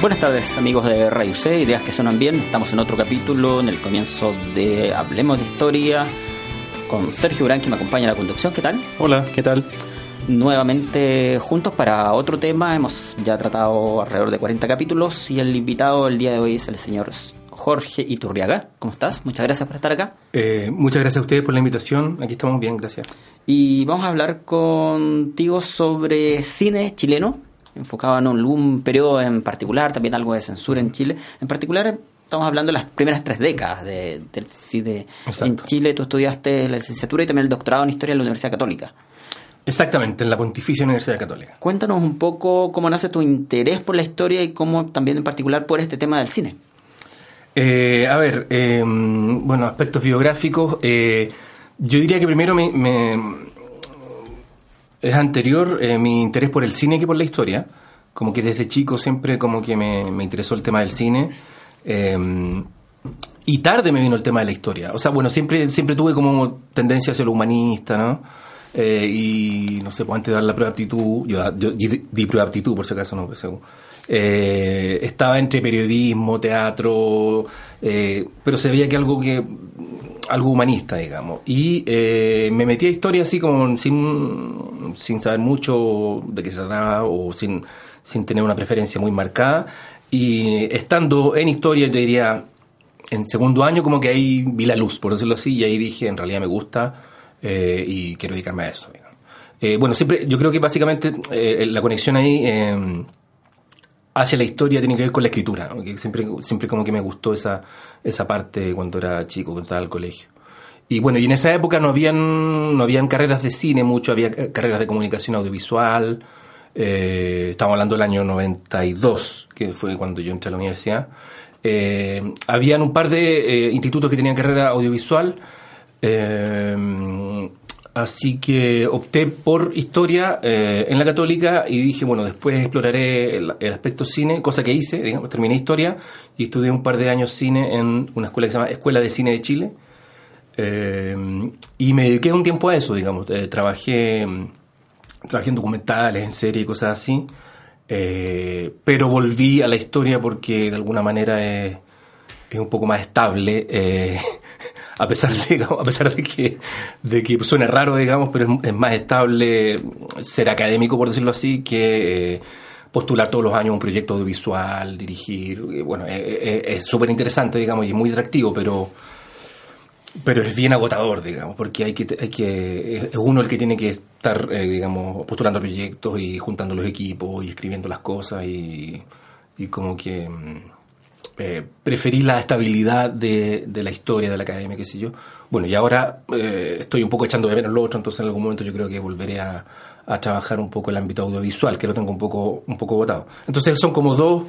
Buenas tardes amigos de Radio C, Ideas que Suenan Bien. Estamos en otro capítulo, en el comienzo de Hablemos de Historia, con Sergio Durán que me acompaña en la conducción. ¿Qué tal? Hola, ¿qué tal? Nuevamente juntos para otro tema. Hemos ya tratado alrededor de 40 capítulos y el invitado el día de hoy es el señor Jorge Iturriaga. ¿Cómo estás? Muchas gracias por estar acá. Eh, muchas gracias a ustedes por la invitación. Aquí estamos bien, gracias. Y vamos a hablar contigo sobre cine chileno, enfocado en algún periodo en particular, también algo de censura en Chile. En particular, estamos hablando de las primeras tres décadas de, del cine en Chile. Tú estudiaste la licenciatura y también el doctorado en Historia en la Universidad Católica. Exactamente, en la Pontificia Universidad Católica. Cuéntanos un poco cómo nace tu interés por la historia y cómo también en particular por este tema del cine. Eh, a ver, eh, bueno, aspectos biográficos. Eh, yo diría que primero me, es anterior eh, mi interés por el cine que por la historia. Como que desde chico siempre como que me, interesó el tema del cine. y tarde me vino el tema de la historia. O sea, bueno, siempre, siempre tuve como tendencia hacia lo humanista, ¿no? y no sé, pues antes de dar la prueba de aptitud, yo, di, prueba de aptitud por si acaso, no, pues, eh, estaba entre periodismo, teatro, eh, pero se veía que algo que algo humanista, digamos. Y eh, me metí a historia así como sin, sin saber mucho de qué se trataba o sin, sin tener una preferencia muy marcada. Y estando en historia, yo diría, en segundo año como que ahí vi la luz, por decirlo así, y ahí dije, en realidad me gusta y quiero dedicarme a eso. bueno, siempre, yo creo que básicamente la conexión ahí hacia la historia tiene que ver con la escritura. Siempre, siempre como que me gustó esa, esa parte cuando era chico, cuando estaba al colegio. Y bueno, y en esa época no habían, no habían carreras de cine mucho, había carreras de comunicación audiovisual. Eh, estamos hablando del año 92, que fue cuando yo entré a la universidad. Eh, habían un par de eh, institutos que tenían carrera audiovisual. Eh, Así que opté por historia eh, en la católica y dije, bueno, después exploraré el, aspecto cine, cosa que hice, digamos, terminé historia y estudié un par de años cine en una escuela que se llama Escuela de Cine de Chile. Eh, y me dediqué un tiempo a eso, digamos. Eh, trabajé, trabajé en documentales, en series y cosas así. pero volví a la historia porque de alguna manera es, es un poco más estable a pesar de, a pesar de que, de que suene raro, digamos, pero es, más estable ser académico, por decirlo así, que eh, postular todos los años un proyecto audiovisual, dirigir. Bueno, es súper interesante, digamos, y es muy atractivo, pero pero es bien agotador, digamos, porque hay que, hay que es uno el que tiene que estar, eh, digamos, postulando proyectos y juntando los equipos y escribiendo las cosas y, y como que mm, eh, preferí la estabilidad de, la historia de la academia, qué sé yo. Bueno, y ahora eh, estoy un poco echando de menos lo otro, entonces en algún momento yo creo que volveré a, trabajar un poco el ámbito audiovisual, que lo tengo un poco, un poco votado. Entonces son como dos,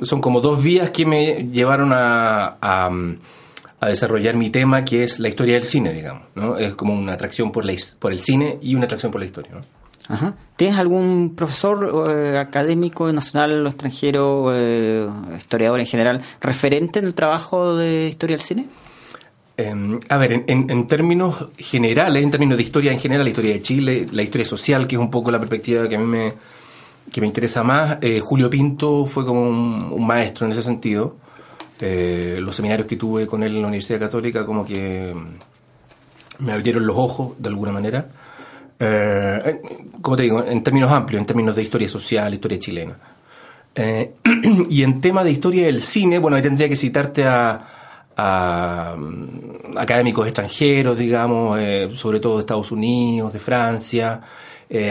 son como dos vías que me llevaron a, a, desarrollar mi tema, que es la historia del cine, digamos. ¿no? Es como una atracción por, la, por el cine y una atracción por la historia. ¿Tienes algún profesor eh, académico nacional o extranjero, eh, historiador en general, referente en el trabajo de historia del cine? Em, a ver, en, términos generales, en términos de historia en general, la historia de Chile, la historia social, que es un poco la perspectiva que a mí me, que me interesa más, eh, Julio Pinto fue como un, maestro en ese sentido. los seminarios que tuve con él en la Universidad Católica como que me abrieron los ojos de alguna manera. Eh, como te digo, en términos amplios, en términos de historia social, historia chilena. Eh, y en tema de historia del cine, bueno, ahí tendría que citarte a, mm, académicos extranjeros, digamos, eh, sobre todo de Estados Unidos, de Francia,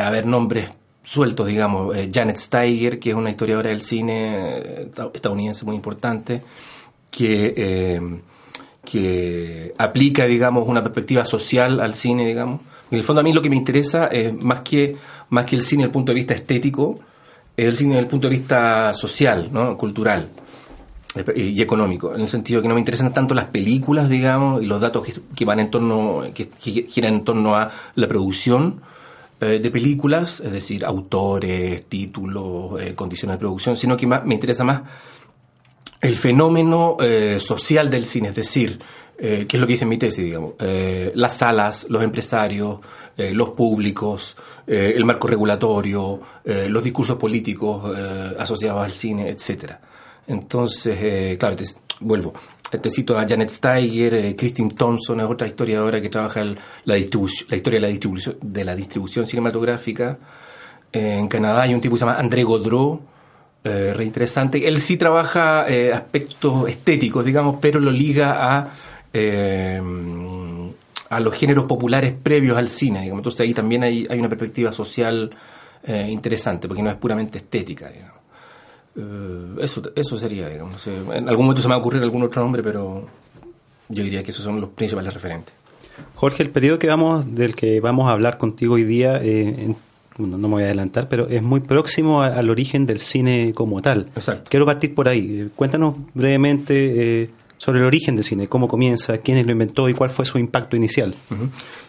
a ver nombres sueltos, digamos, Janet Steiger, que es una historiadora del cine estadounidense muy importante, que que aplica, digamos, una perspectiva social al cine, digamos. En el fondo a mí lo que me interesa es más que, más que el cine desde el punto de vista estético, es el cine desde el punto de vista social, ¿no? cultural y económico, en el sentido que no me interesan tanto las películas, digamos, y los datos que, van en torno, que, giran en torno a la producción eh, de películas, es decir, autores, títulos, eh, condiciones de producción, sino que más, me interesa más el fenómeno eh, social del cine, es decir, eh, ¿qué es lo que dice mi tesis, digamos? Eh, las salas, los empresarios, los públicos, el marco regulatorio, los discursos políticos asociados al cine, etcétera. Entonces, claro, vuelvo. Te cito a Janet Steiger, Christine Thompson es otra historiadora que trabaja la, la historia de la distribución, de la distribución cinematográfica. en Canadá hay un tipo que se llama André Godreau, eh, reinteresante. Él sí trabaja eh, aspectos estéticos, digamos, pero lo liga a, eh, a los géneros populares previos al cine. Digamos. Entonces ahí también hay, hay una perspectiva social eh, interesante, porque no es puramente estética. eso, eso sería, digamos. En algún momento se me va a ocurrir algún otro nombre, pero yo diría que esos son los principales referentes. Jorge, el periodo que vamos, del que vamos a hablar contigo hoy día, eh, no, me voy a adelantar, pero es muy próximo al origen del cine como tal. Exacto. Quiero partir por ahí. Cuéntanos brevemente eh, sobre el origen del cine, cómo comienza, quién lo inventó y cuál fue su impacto inicial.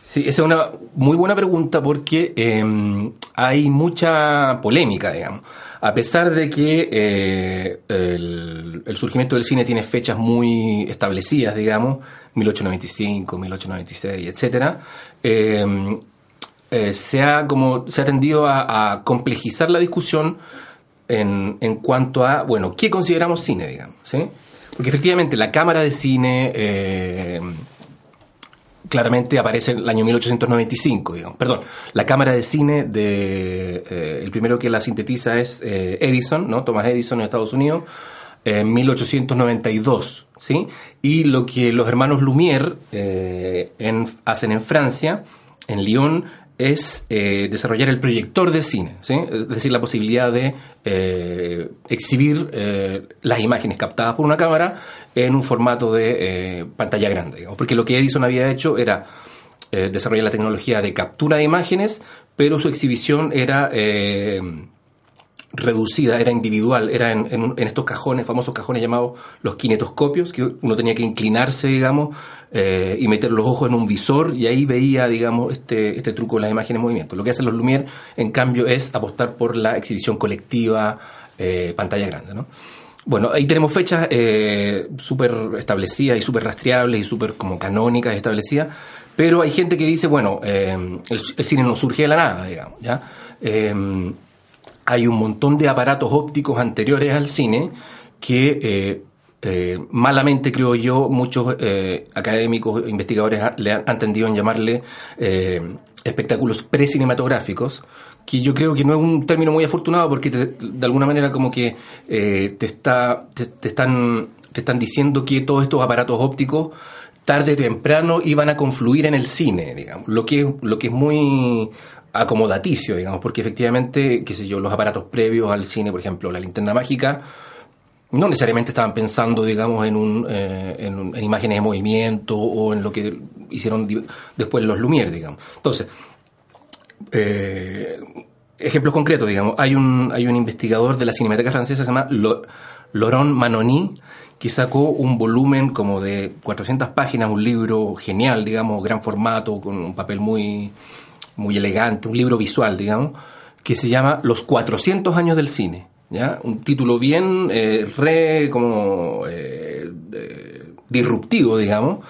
Sí, esa es una muy buena pregunta porque em, hay mucha polémica, digamos. A pesar de que eh, el, surgimiento del cine tiene fechas muy establecidas, digamos, 1895, 1896, etcétera, eh, eh, se, ha como, se ha tendido a, complejizar la discusión en, en, cuanto a, bueno, ¿qué consideramos cine, digamos? ¿sí? Porque efectivamente la cámara de cine eh, claramente aparece en el año 1895, digamos. Perdón, la cámara de cine de... Eh, el primero que la sintetiza es Edison, ¿no? Thomas Edison en Estados Unidos en 1892, ¿sí? Y lo que los hermanos Lumière en, hacen en Francia, en Lyon, es eh, desarrollar el proyector de cine, es decir, la posibilidad de eh, exhibir eh, las imágenes captadas por una cámara en un formato de pantalla grande, porque lo que Edison había hecho era desarrollar la tecnología de captura de imágenes, pero su exhibición era reducida, era individual, era en, en, estos cajones, famosos cajones llamados los kinetoscopios, que uno tenía que inclinarse, digamos, eh, y meter los ojos en un visor y ahí veía, digamos, este, este truco de las imágenes en movimiento. Lo que hacen los Lumière, en cambio, es apostar por la exhibición colectiva, eh, pantalla grande, ¿no? Bueno, ahí tenemos fechas eh, súper establecidas y súper rastreables y súper como canónicas establecidas, pero hay gente que dice, bueno, el, el, cine no surge de la nada, digamos, ¿ya? Hay un montón de aparatos ópticos anteriores al cine que eh, eh, malamente, creo yo, muchos eh, académicos, investigadores le han, tendido en llamarle espectáculos precinematográficos, que yo creo que no es un término muy afortunado porque de alguna manera como que te, está, te, están, te están diciendo que todos estos aparatos ópticos tarde o temprano iban a confluir en el cine, digamos, lo que, lo que es muy acomodaticio, digamos, porque efectivamente, qué sé yo, los aparatos previos al cine, por ejemplo, la linterna mágica, no necesariamente estaban pensando, digamos, en, un, eh, en, imágenes de movimiento o en lo que hicieron después los Lumière, digamos. Entonces, eh, ejemplos concretos, digamos, hay un, hay un investigador de la Cinemateca Francesa que se llama Laurent Manoni, que sacó un volumen como de 400 páginas, un libro genial, digamos, gran formato, con un papel muy muy elegante, un libro visual, digamos, que se llama Los 400 años del cine. ¿ya? Un título bien eh, re como eh, disruptivo, digamos,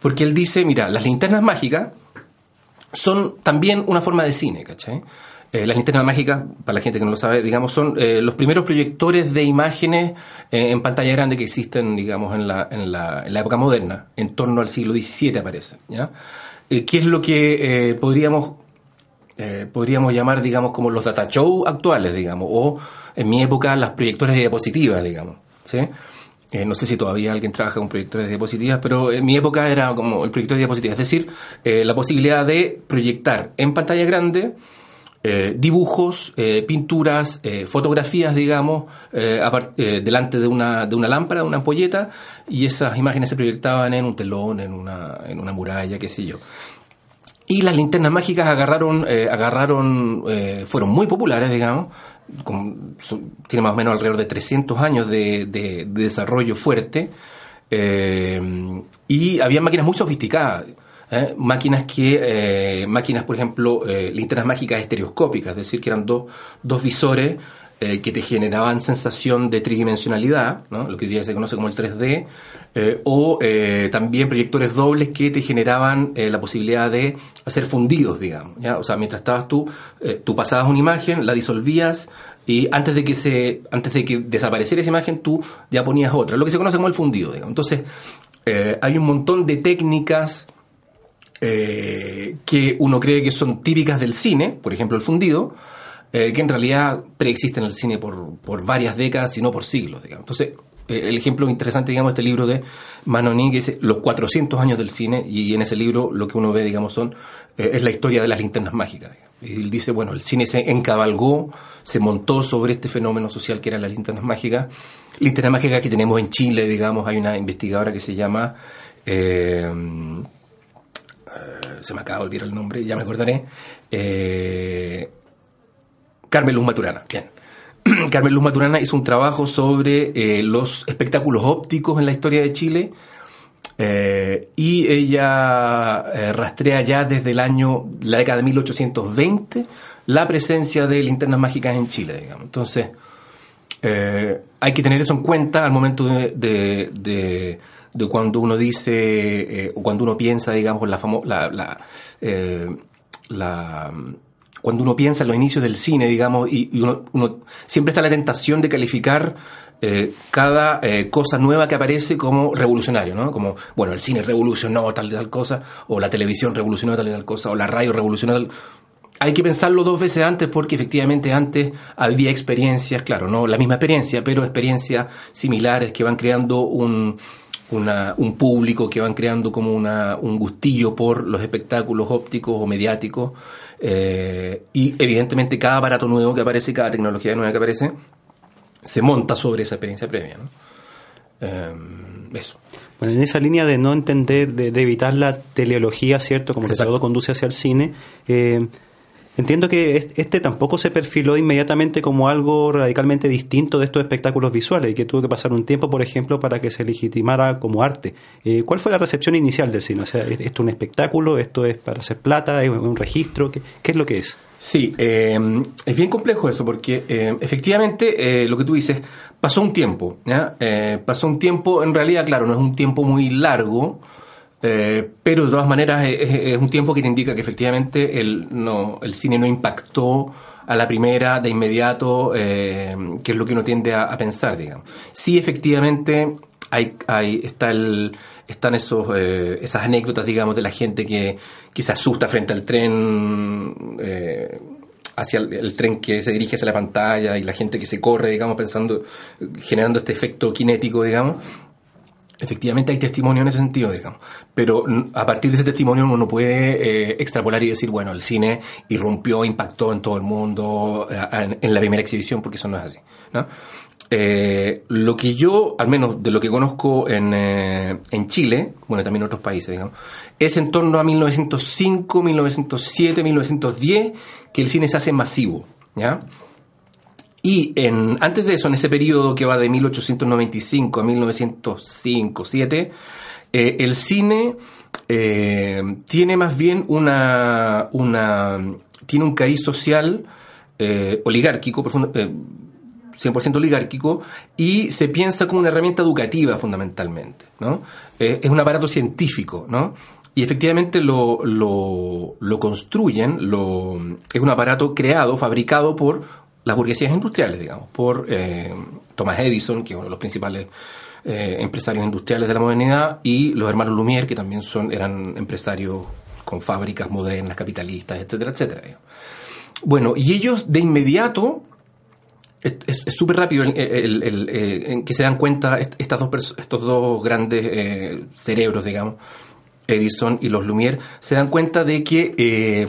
porque él dice, mira, las linternas mágicas son también una forma de cine, ¿cachai? Eh, las linternas mágicas, para la gente que no lo sabe, digamos, son los primeros proyectores de imágenes en pantalla grande que existen, digamos, en la, en la, en la época moderna, en torno al siglo XVII aparecen, ¿ya? ¿Qué es lo que podríamos eh, podríamos llamar, digamos, como los data show actuales, digamos, o en mi época las proyectores de diapositivas, digamos, ¿sí? Eh, no sé si todavía alguien trabaja con proyectores de diapositivas, pero en mi época era como el proyector de diapositivas, es decir, eh, la posibilidad de proyectar en pantalla grande eh, dibujos, pinturas, fotografías, digamos, delante de una, de una lámpara, de una ampolleta, y esas imágenes se proyectaban en un telón, en una, en una muralla, qué sé yo. Y las linternas mágicas agarraron, agarraron fueron muy populares, digamos, tiene más o menos alrededor de 300 años de, de desarrollo fuerte, y había máquinas muy sofisticadas. ¿eh? máquinas que, eh, máquinas, por ejemplo, eh, linternas mágicas estereoscópicas, es decir, que eran dos, dos visores que te generaban sensación de tridimensionalidad, ¿no? lo que hoy día se conoce como el 3D, o también proyectores dobles que te generaban la posibilidad de hacer fundidos, digamos. O sea, mientras estabas tú, tú pasabas una imagen, la disolvías, y antes de que se antes de que desapareciera esa imagen tú ya ponías otra lo que se conoce como el fundido digamos. entonces hay un montón de técnicas eh, que uno cree que son típicas del cine, por ejemplo el fundido, eh, que en realidad preexisten en el cine por, por varias décadas, y no por siglos. Digamos. Entonces, eh, el ejemplo interesante, digamos, este libro de Manoni, que dice los 400 años del cine, y en ese libro lo que uno ve, digamos, son es la historia de las linternas mágicas. Y él dice, bueno, el cine se encabalgó, se montó sobre este fenómeno social que eran las linternas mágicas. Linternas mágicas que tenemos en Chile, digamos, hay una investigadora que se llama... Eh, se me acaba de olvidar el nombre, ya me acordaré, eh, Carmen Luz Maturana, bien. Carmen Luz Maturana hizo un trabajo sobre eh, los espectáculos ópticos en la historia de Chile y ella rastrea ya desde el año, la década de 1820, la presencia de linternas mágicas en Chile. Entonces, hay que tener eso en cuenta al momento de de cuando uno dice, eh, o cuando uno piensa, digamos, la, eh, la, cuando uno piensa en los inicios del cine, digamos, y, uno, uno, siempre está la tentación de calificar eh, cada cosa nueva que aparece como revolucionario, ¿no? Como, bueno, el cine revolucionó tal y tal cosa, o la televisión revolucionó tal y tal cosa, o la radio revolucionó tal hay que pensarlo dos veces antes porque efectivamente antes había experiencias, claro, no la misma experiencia, pero experiencias similares que van creando un, un público que van creando como una, un gustillo por los espectáculos ópticos o mediáticos. Eh, y evidentemente cada aparato nuevo que aparece, cada tecnología nueva que aparece, se monta sobre esa experiencia previa. ¿no? Eh, eso. Bueno, en esa línea de no entender, de, evitar la teleología, ¿cierto? Como que todo conduce hacia el cine. Eh, Entiendo que este tampoco se perfiló inmediatamente como algo radicalmente distinto de estos espectáculos visuales y que tuvo que pasar un tiempo, por ejemplo, para que se legitimara como arte. Eh, ¿Cuál fue la recepción inicial del cine? O sea, ¿esto es un espectáculo? ¿Esto es para hacer plata? ¿Es un registro? ¿Qué, es lo que es? Sí, eh, es bien complejo eso porque eh, efectivamente lo que tú dices, pasó un tiempo. ¿ya? pasó un tiempo, en realidad, claro, no es un tiempo muy largo eh, pero de todas maneras es, un tiempo que te indica que efectivamente el, no, el cine no impactó a la primera de inmediato, eh, que es lo que uno tiende a, pensar, digamos. Sí, efectivamente, hay, hay, está el, están esos, eh, esas anécdotas, digamos, de la gente que, que se asusta frente al tren, hacia el, tren que se dirige hacia la pantalla y la gente que se corre, digamos, pensando, generando este efecto cinético, digamos. Efectivamente hay testimonio en ese sentido, digamos, pero a partir de ese testimonio uno puede eh, extrapolar y decir, bueno, el cine irrumpió, impactó en todo el mundo eh, en, la primera exhibición, porque eso no es así. ¿no? Eh, lo que yo, al menos de lo que conozco en, en Chile, bueno, también en otros países, digamos, es en torno a 1905, 1907, 1910 que el cine se hace masivo. ¿ya? Y en, antes de eso, en ese periodo que va de 1895 a 1905-7, eh, el cine eh, tiene más bien una, una tiene un cariz social eh, oligárquico, 100% oligárquico, y se piensa como una herramienta educativa fundamentalmente, ¿no? es un aparato científico, ¿no? Y efectivamente lo, lo, lo construyen, lo, es un aparato creado, fabricado por las burguesías industriales, digamos, por eh, Thomas Edison, que es uno de los principales eh, empresarios industriales de la modernidad, y los hermanos Lumière, que también son, eran empresarios con fábricas modernas, capitalistas, etcétera, etcétera. Bueno, y ellos de inmediato, es súper rápido en que se dan cuenta estas dos estos dos grandes eh, cerebros, digamos, Edison y los Lumière, se dan cuenta de que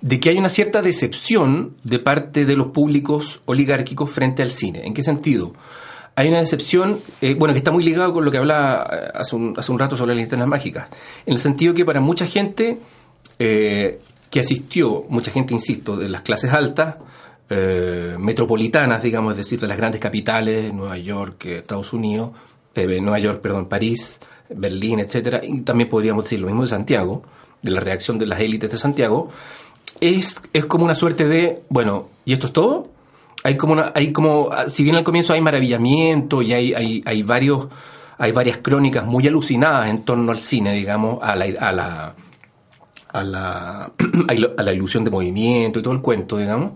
de que hay una cierta decepción de parte de los públicos oligárquicos frente al cine. ¿En qué sentido? Hay una decepción, eh, bueno, que está muy ligado con lo que hablaba eh, hace un, hace un rato sobre las linternas mágicas, en el sentido que para mucha gente eh, que asistió, mucha gente, insisto, de las clases altas, metropolitanas, digamos, es decir, de las grandes capitales, Nueva York, Estados Unidos, Nueva York, perdón, París, Berlín, etcétera, y también podríamos decir lo mismo de Santiago, de la reacción de las élites de Santiago, es, es como una suerte de, bueno, ¿y esto es todo? Hay como, una, hay como si bien al comienzo hay maravillamiento y hay, hay, hay, varios, hay varias crónicas muy alucinadas en torno al cine, digamos, a la, a la, a la, a la ilusión de movimiento y todo el cuento, digamos,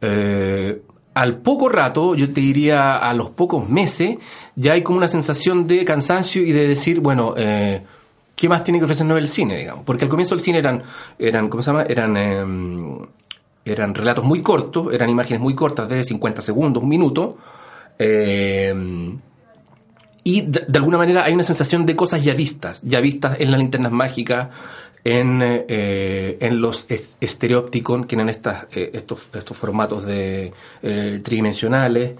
eh, al poco rato, yo te diría a los pocos meses, ya hay como una sensación de cansancio y de decir, bueno, eh, ¿qué más tiene que ofrecernos el cine, digamos? Porque al comienzo el cine eran, eran ¿cómo se llama? Eran, em, eran relatos muy cortos, eran imágenes muy cortas de 50 segundos, un minuto. Em, y de, alguna manera hay una sensación de cosas ya vistas, ya vistas en las linternas mágicas, en, eh, en los estereópticos, que eran estas, eh, estos, estos formatos de eh, tridimensionales.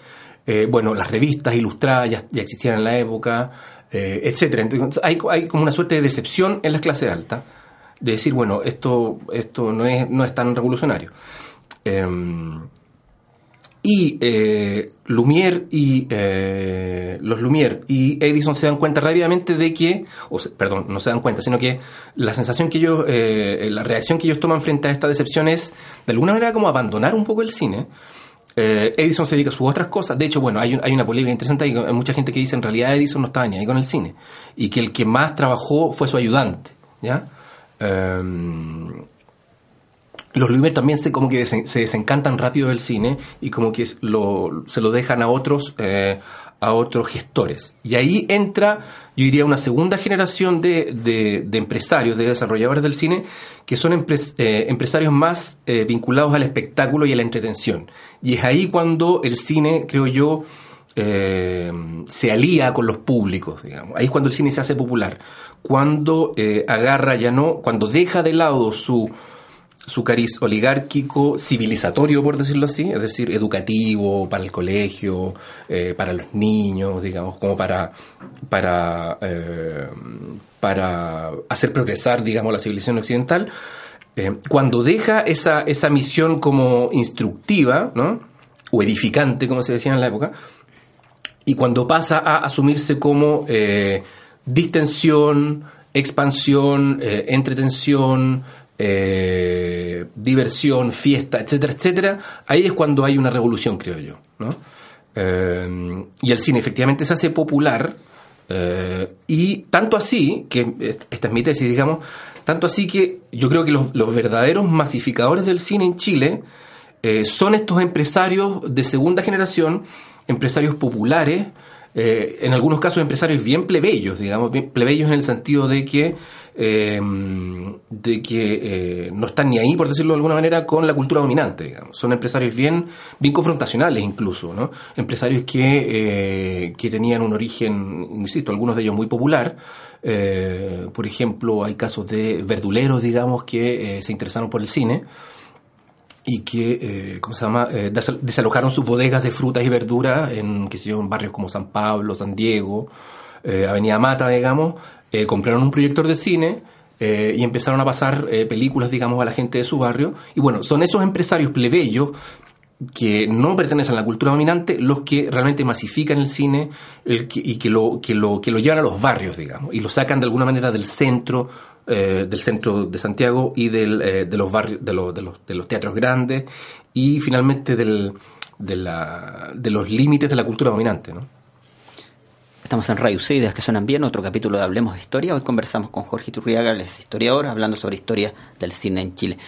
bueno, las revistas ilustradas ya, ya existían en la época eh, etcétera. Entonces, hay, hay, como una suerte de decepción en las clases altas, de decir, bueno, esto, esto no, es, no es tan revolucionario. Em, y eh, Lumière y eh, los Lumière y Edison se dan cuenta rápidamente de que, o perdón, no se dan cuenta, sino que la sensación que ellos, eh, la reacción que ellos toman frente a esta decepción es de alguna manera como abandonar un poco el cine eh, Edison se dedica a sus otras cosas. De hecho, bueno, hay, hay una polémica interesante. Hay, mucha gente que dice en realidad Edison no estaba ni ahí con el cine. Y que el que más trabajó fue su ayudante. ¿ya? Em, los Lumière también se, como que se, desencantan rápido del cine y como que se lo dejan a otros eh, a otros gestores. Y ahí entra, yo diría, una segunda generación de, de, empresarios, de desarrolladores del cine, que son eh, empresarios más eh, vinculados al espectáculo y a la entretención. Y es ahí cuando el cine, creo yo, eh, se alía con los públicos, digamos. Ahí es cuando el cine se hace popular. Cuando agarra ya no, cuando deja de lado su su cariz oligárquico, civilizatorio, por decirlo así, es decir, educativo para el colegio, eh, para los niños, digamos, como para, para, eh, para hacer progresar, digamos, la civilización occidental, eh, cuando deja esa, esa misión como instructiva, ¿no? o edificante, como se decía en la época, y cuando pasa a asumirse como distensión, expansión, entretención, eh, diversión, fiesta, etcétera, etcétera, ahí es cuando hay una revolución, creo yo. ¿no? Eh, y el cine efectivamente se hace popular, eh, y tanto así, que esta es mi tesis, digamos, tanto así que yo creo que los, los verdaderos masificadores del cine en Chile son estos empresarios de segunda generación, empresarios populares, eh, en algunos casos empresarios bien plebeyos, digamos, bien plebeyos en el sentido de que, eh, de que eh, no están ni ahí, por decirlo de alguna manera, con la cultura dominante, digamos. Son empresarios bien, bien confrontacionales incluso, ¿no? Empresarios que, que tenían un origen, insisto, algunos de ellos muy popular, por ejemplo, hay casos de verduleros, digamos, que se interesaron por el cine y que, eh, ¿cómo se llama?, eh, desalojaron sus bodegas de frutas y verduras en, qué sé yo, barrios como San Pablo, San Diego, eh, Avenida Mata, digamos, eh, compraron un proyector de cine y empezaron a pasar películas, digamos, a la gente de su barrio. Y bueno, son esos empresarios plebeyos que no pertenecen a la cultura dominante los que realmente masifican el cine el y que lo, que, lo, que lo llevan a los barrios, digamos, y lo sacan de alguna manera del centro eh, del centro de Santiago y del, eh, de los barrios, de, los, de, los, de los teatros grandes y finalmente del, de, la, de los límites de la cultura dominante. ¿no? Estamos en Radio Ideas que suenan bien, otro capítulo de Hablemos de Historia. Hoy conversamos con Jorge Turriaga, el historiador, hablando sobre historia del cine en Chile.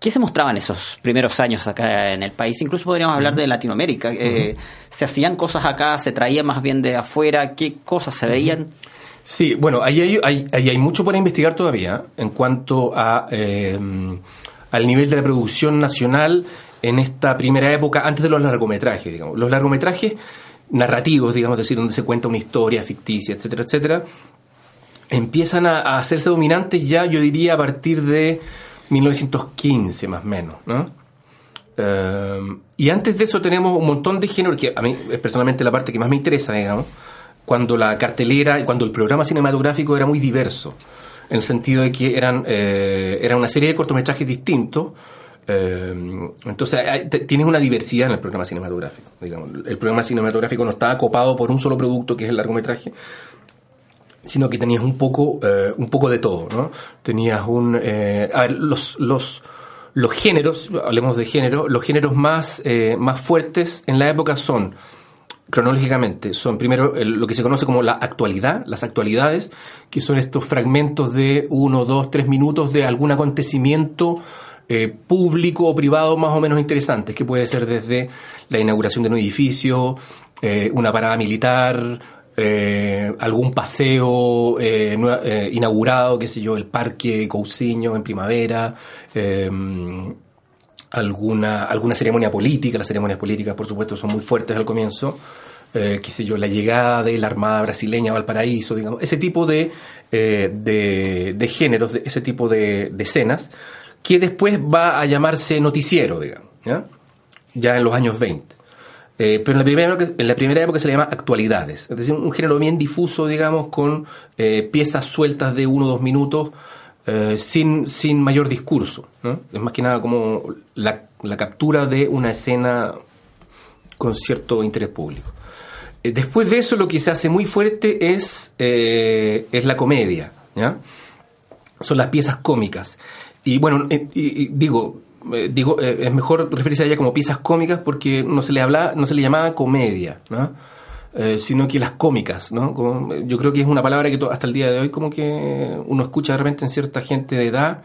¿Qué se mostraba en esos primeros años acá en el país? Incluso podríamos hablar de Latinoamérica. Eh, ¿Se hacían cosas acá? ¿Se traía más bien de afuera? ¿Qué cosas se veían? Sí, bueno, ahí hay, hay, hay mucho por investigar todavía en cuanto a, eh, al nivel de la producción nacional en esta primera época, antes de los largometrajes, digamos. Los largometrajes narrativos, digamos, decir, donde se cuenta una historia ficticia, etcétera, etcétera, empiezan a, hacerse dominantes ya, yo diría, a partir de 1915 más o menos, ¿no? Eh, y antes de eso tenemos un montón de géneros que a mí es personalmente la parte que más me interesa, digamos, cuando la cartelera y cuando el programa cinematográfico era muy diverso, en el sentido de que eran, eh, era una serie de cortometrajes distintos. eh, entonces tienes una diversidad en el programa cinematográfico. Digamos. El programa cinematográfico no estaba copado por un solo producto que es el largometraje, sino que tenías un poco, eh, un poco de todo, ¿no? Tenías un... eh, a ver, los, los, los géneros, hablemos de género, los géneros más, más fuertes en la época son, cronológicamente, son primero el- lo que se conoce como la actualidad, las actualidades, que son estos fragmentos de uno, dos, tres minutos de algún acontecimiento eh, público o privado más o menos interesantes, que puede ser desde la inauguración de un edificio, eh, una parada militar, eh, algún paseo eh, eh, inaugurado, qué sé yo, el Parque Cousiño en primavera, eh, alguna, alguna ceremonia política, las ceremonias políticas por supuesto son muy fuertes al comienzo, eh, qué sé yo, la llegada de la Armada brasileña a Valparaíso, digamos, ese tipo de, eh, de, de géneros, de, ese tipo de, de escenas, que después va a llamarse noticiero, digamos, ¿ya? en los años 20. Eh, pero en la, primera en la primera época se le llama actualidades, es decir, un género bien difuso, digamos, con eh, piezas sueltas de uno o dos minutos, eh, sin, sin mayor discurso. Es más que nada como la, captura de una escena con cierto interés público. Eh, después de eso, lo que se hace muy fuerte es, eh, es la comedia. ¿ya? Son las piezas cómicas. Y bueno, eh, y- digo, eh, digo es mejor referirse a ella como piezas cómicas porque no se le habla, no se le llamaba comedia, ¿no? Eh, sino que las cómicas, ¿no? Yo creo que es una palabra que hasta el día de hoy como que uno escucha de repente en cierta gente de edad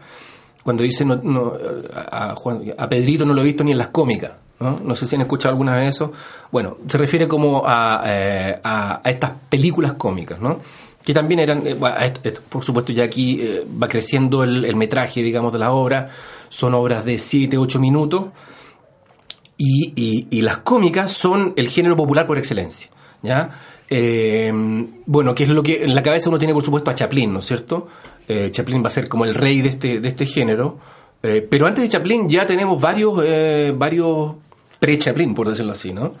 cuando dice no, no, a, Pedrito no lo he visto ni en las cómicas, ¿no? No sé si han escuchado alguna vez eso. Bueno, se refiere como a, eh, a, estas películas cómicas, ¿no? Que también eran, eh, bueno, por supuesto ya aquí eh, va creciendo el, metraje, digamos, de la obra. Son obras de 7, 8 minutos. Y- y las cómicas son el género popular por excelencia. Eh, bueno, que es lo que en la cabeza uno tiene, por supuesto, a Chaplin, ¿no es cierto? Eh, Chaplin va a ser como el rey de este, de este género. Eh, pero antes de Chaplin ya tenemos varios, varios pre-Chaplin, por decirlo así, ¿no?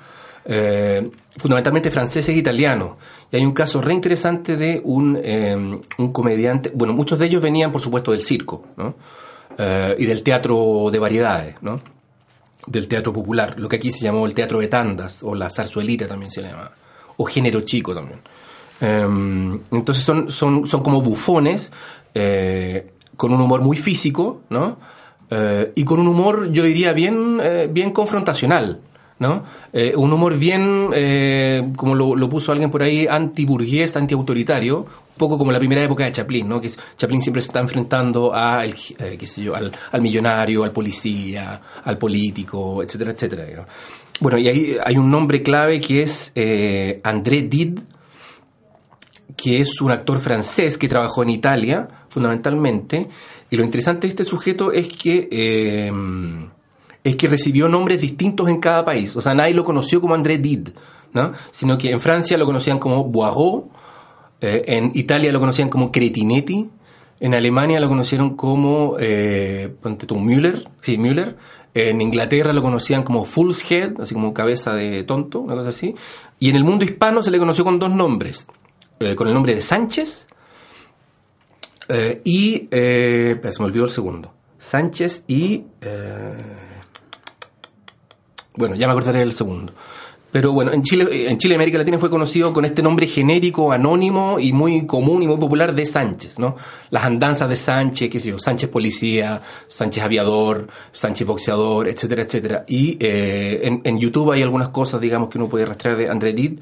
Fundamentalmente franceses e italianos. Y hay un caso re interesante de un, un comediante, bueno, muchos de ellos venían, por supuesto, del circo, ¿no? Y del teatro de variedades, ¿no? del teatro popular, lo que aquí se llamó el teatro de tandas, o la zarzuelita también se llama, o género chico también. Eh, entonces son, son, son como bufones, eh, con un humor muy físico, ¿no? Eh, y con un humor, yo diría, bien, eh, bien confrontacional, ¿no? Un humor bien, como lo, puso alguien por ahí, anti-burgués, anti-autoritario, un poco como la primera época de Chaplin, ¿no? Que Chaplin siempre se está enfrentando a el, qué sé yo, al, al millonario, al policía, al político, etcétera, etcétera. Bueno, y ahí hay un nombre clave que es eh, André Did, que es un actor francés que trabajó en Italia, fundamentalmente. Y lo interesante de este sujeto es que eh, es que recibió nombres distintos en cada país. O sea, nadie lo conoció como André Did, ¿no? Sino que en Francia lo conocían como Boireau, eh, en Italia lo conocían como Cretinetti, en Alemania lo conocieron como eh, Müller, sí, Müller. En Inglaterra lo conocían como Fool's Head, así como cabeza de tonto, una cosa así. Y en el mundo hispano se le conoció con dos nombres, eh, con el nombre de Sánchez eh, y... Eh, se me olvidó el segundo. Sánchez y... eh, bueno, ya me acordaré del segundo. Pero bueno, en Chile, eh, en Chile América Latina fue conocido con este nombre genérico, anónimo y muy común y muy popular de Sánchez, ¿no? Las andanzas de Sánchez, qué sé yo, Sánchez policía, Sánchez aviador, Sánchez boxeador, etcétera, etcétera. Y eh, en, en YouTube hay algunas cosas, digamos, que uno puede rastrear de André Did.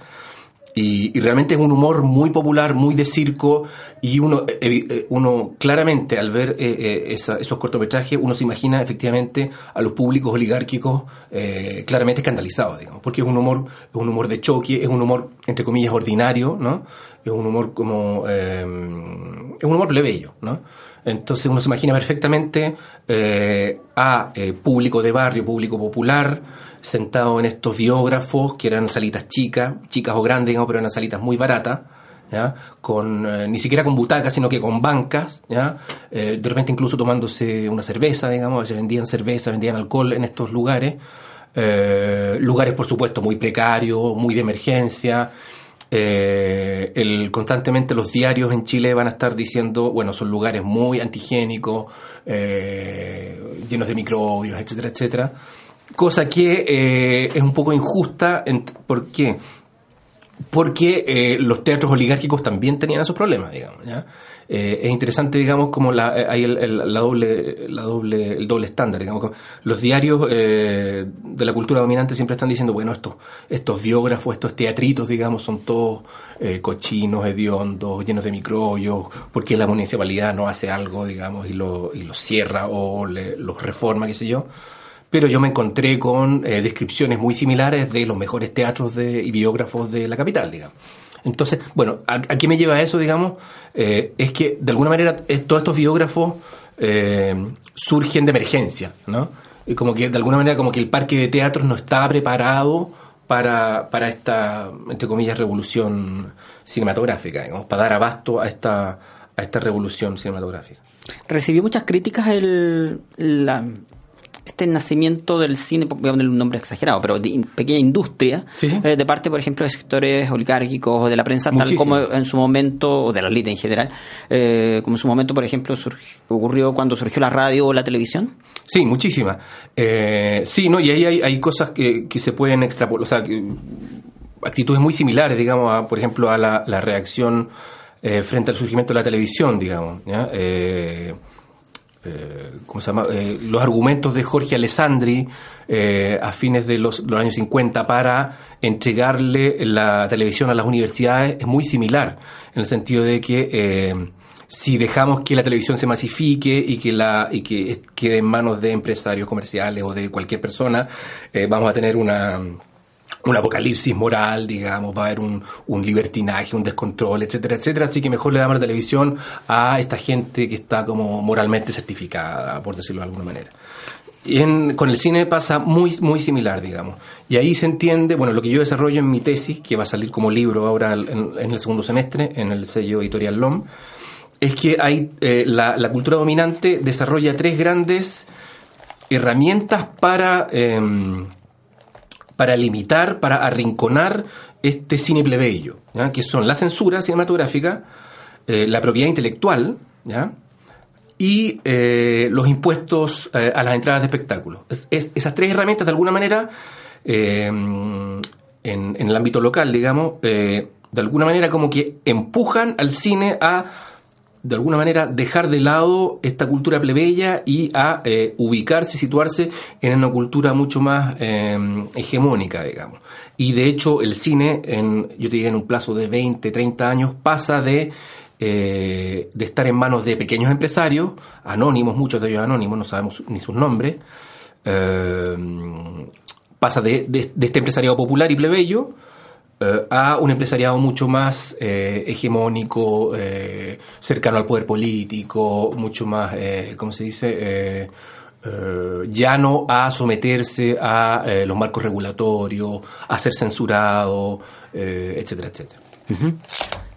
Y, y realmente es un humor muy popular, muy de circo, y uno, eh, eh, uno claramente al ver eh, eh, esa- esos cortometrajes, uno se imagina efectivamente a los públicos oligárquicos eh, claramente escandalizados, digamos, porque es un humor, es un humor de choque, es un humor, entre comillas, ordinario, ¿no? Es un humor como, eh, es un humor plebeyo, ¿no? Entonces uno se imagina perfectamente eh, a eh, público de barrio, público popular, sentado en estos biógrafos, que eran salitas chicas, chicas o grandes, digamos, pero eran salitas muy baratas, ¿ya? Con, eh, ni siquiera con butacas, sino que con bancas, ¿ya? De repente incluso tomándose una cerveza, digamos, se vendían cerveza, vendían alcohol en estos lugares. Lugares, por supuesto, muy precarios, muy de emergencia. Eh, el, constantemente los diarios en Chile van a estar diciendo, bueno, son lugares muy antigénicos, eh, llenos de microbios, etcétera, etcétera. Cosa que eh, es un poco injusta. En, ¿Por qué? Porque los teatros oligárquicos también tenían esos problemas, digamos. ¿ya? Eh, es interesante, digamos, como la, eh, hay el, la doble, la doble, el doble estándar, digamos. Los diarios eh, de la cultura dominante siempre están diciendo, bueno, estos, estos biógrafos, estos teatritos, digamos, son todos cochinos, hediondos, llenos de microbios, porque la municipalidad no hace algo, digamos, y lo, y los cierra o los reforma, qué sé yo pero yo me encontré con descripciones muy similares de los mejores teatros de, y biógrafos de la capital, digamos. Entonces, bueno, ¿a, a qué me lleva eso, digamos? Eh, es que, de alguna manera, eh, todos estos biógrafos eh, surgen de emergencia, ¿no? Y como que, de alguna manera, como que el parque de teatros no estaba preparado para, para esta, entre comillas, revolución cinematográfica, digamos, para dar abasto a esta, a esta revolución cinematográfica. Recibió muchas críticas el, la- este nacimiento del cine, voy a ponerle un nombre exagerado, pero de pequeña industria, Sí, sí. eh, de parte, por ejemplo, de sectores oligárquicos o de la prensa, tal como en su momento, o de la elite en general, eh, como en su momento, por ejemplo, surg- ocurrió cuando surgió la radio o la televisión. Sí, muchísimas. Eh, sí, ¿no? Y ahí hay, hay cosas que, que se pueden extrapolar, o sea, que- actitudes muy similares, digamos, a, por ejemplo, a la, la reacción eh, frente al surgimiento de la televisión, digamos. ¿ya? Eh, ¿cómo se llama? Eh, los argumentos de Jorge Alessandri eh, a fines de los, los años 50 para entregarle la televisión a las universidades es muy similar, en el sentido de que si dejamos que la televisión se masifique y que, la, y que quede en manos de empresarios comerciales o de cualquier persona, vamos a tener una un apocalipsis moral, digamos, va a haber un, un libertinaje, un descontrol, etcétera, etcétera. Así que mejor le damos la televisión a esta gente que está como moralmente certificada, por decirlo de alguna manera. En- con el cine pasa muy, muy similar, digamos. Y ahí se entiende, bueno, lo que yo desarrollo en mi tesis, que va a salir como libro ahora en, el segundo semestre, en el sello editorial LOM, es que hay, eh, la, la cultura dominante desarrolla tres grandes herramientas para... em, para limitar, para arrinconar este cine plebeyo, que son la censura cinematográfica, eh, la propiedad intelectual ¿ya? y eh, los impuestos eh, a las entradas de espectáculos. Es- es- esas tres herramientas, de alguna manera, en, el ámbito local, digamos, de alguna manera como que empujan al cine a de alguna manera dejar de lado esta cultura plebeya y a eh, ubicarse, situarse en una cultura mucho más eh, hegemónica, digamos. Y de hecho el cine, en, yo te diría en un plazo de 20, 30 años, pasa de, eh, de estar en manos de pequeños empresarios, anónimos, muchos de ellos anónimos, no sabemos ni sus nombres, pasa de, de- de este empresariado popular y plebeyo eh, a un empresariado mucho más eh, hegemónico, eh, cercano al poder político, mucho más, ¿cómo se dice? Llano a someterse a los marcos regulatorios, a ser censurado, etcétera, etcétera.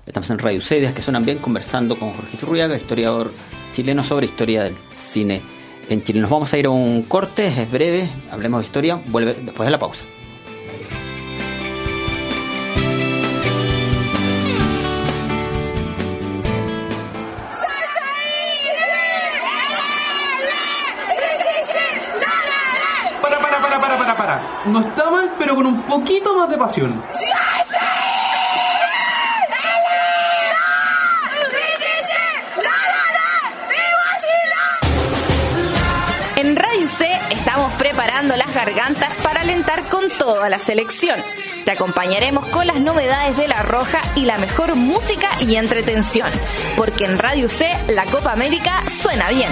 Estamos en Radio Ucedias, que suenan bien, conversando con Jorge Churriaga, historiador chileno sobre historia del cine en Chile. Nos vamos a ir a un corte, es breve, hablemos de historia, vuelve después de la pausa. No está mal, pero con un poquito más de pasión. En Radio C estamos preparando las gargantas para alentar con toda la selección. Te acompañaremos con las novedades de La Roja y la mejor música y entretención. Porque en Radio C la Copa América suena bien.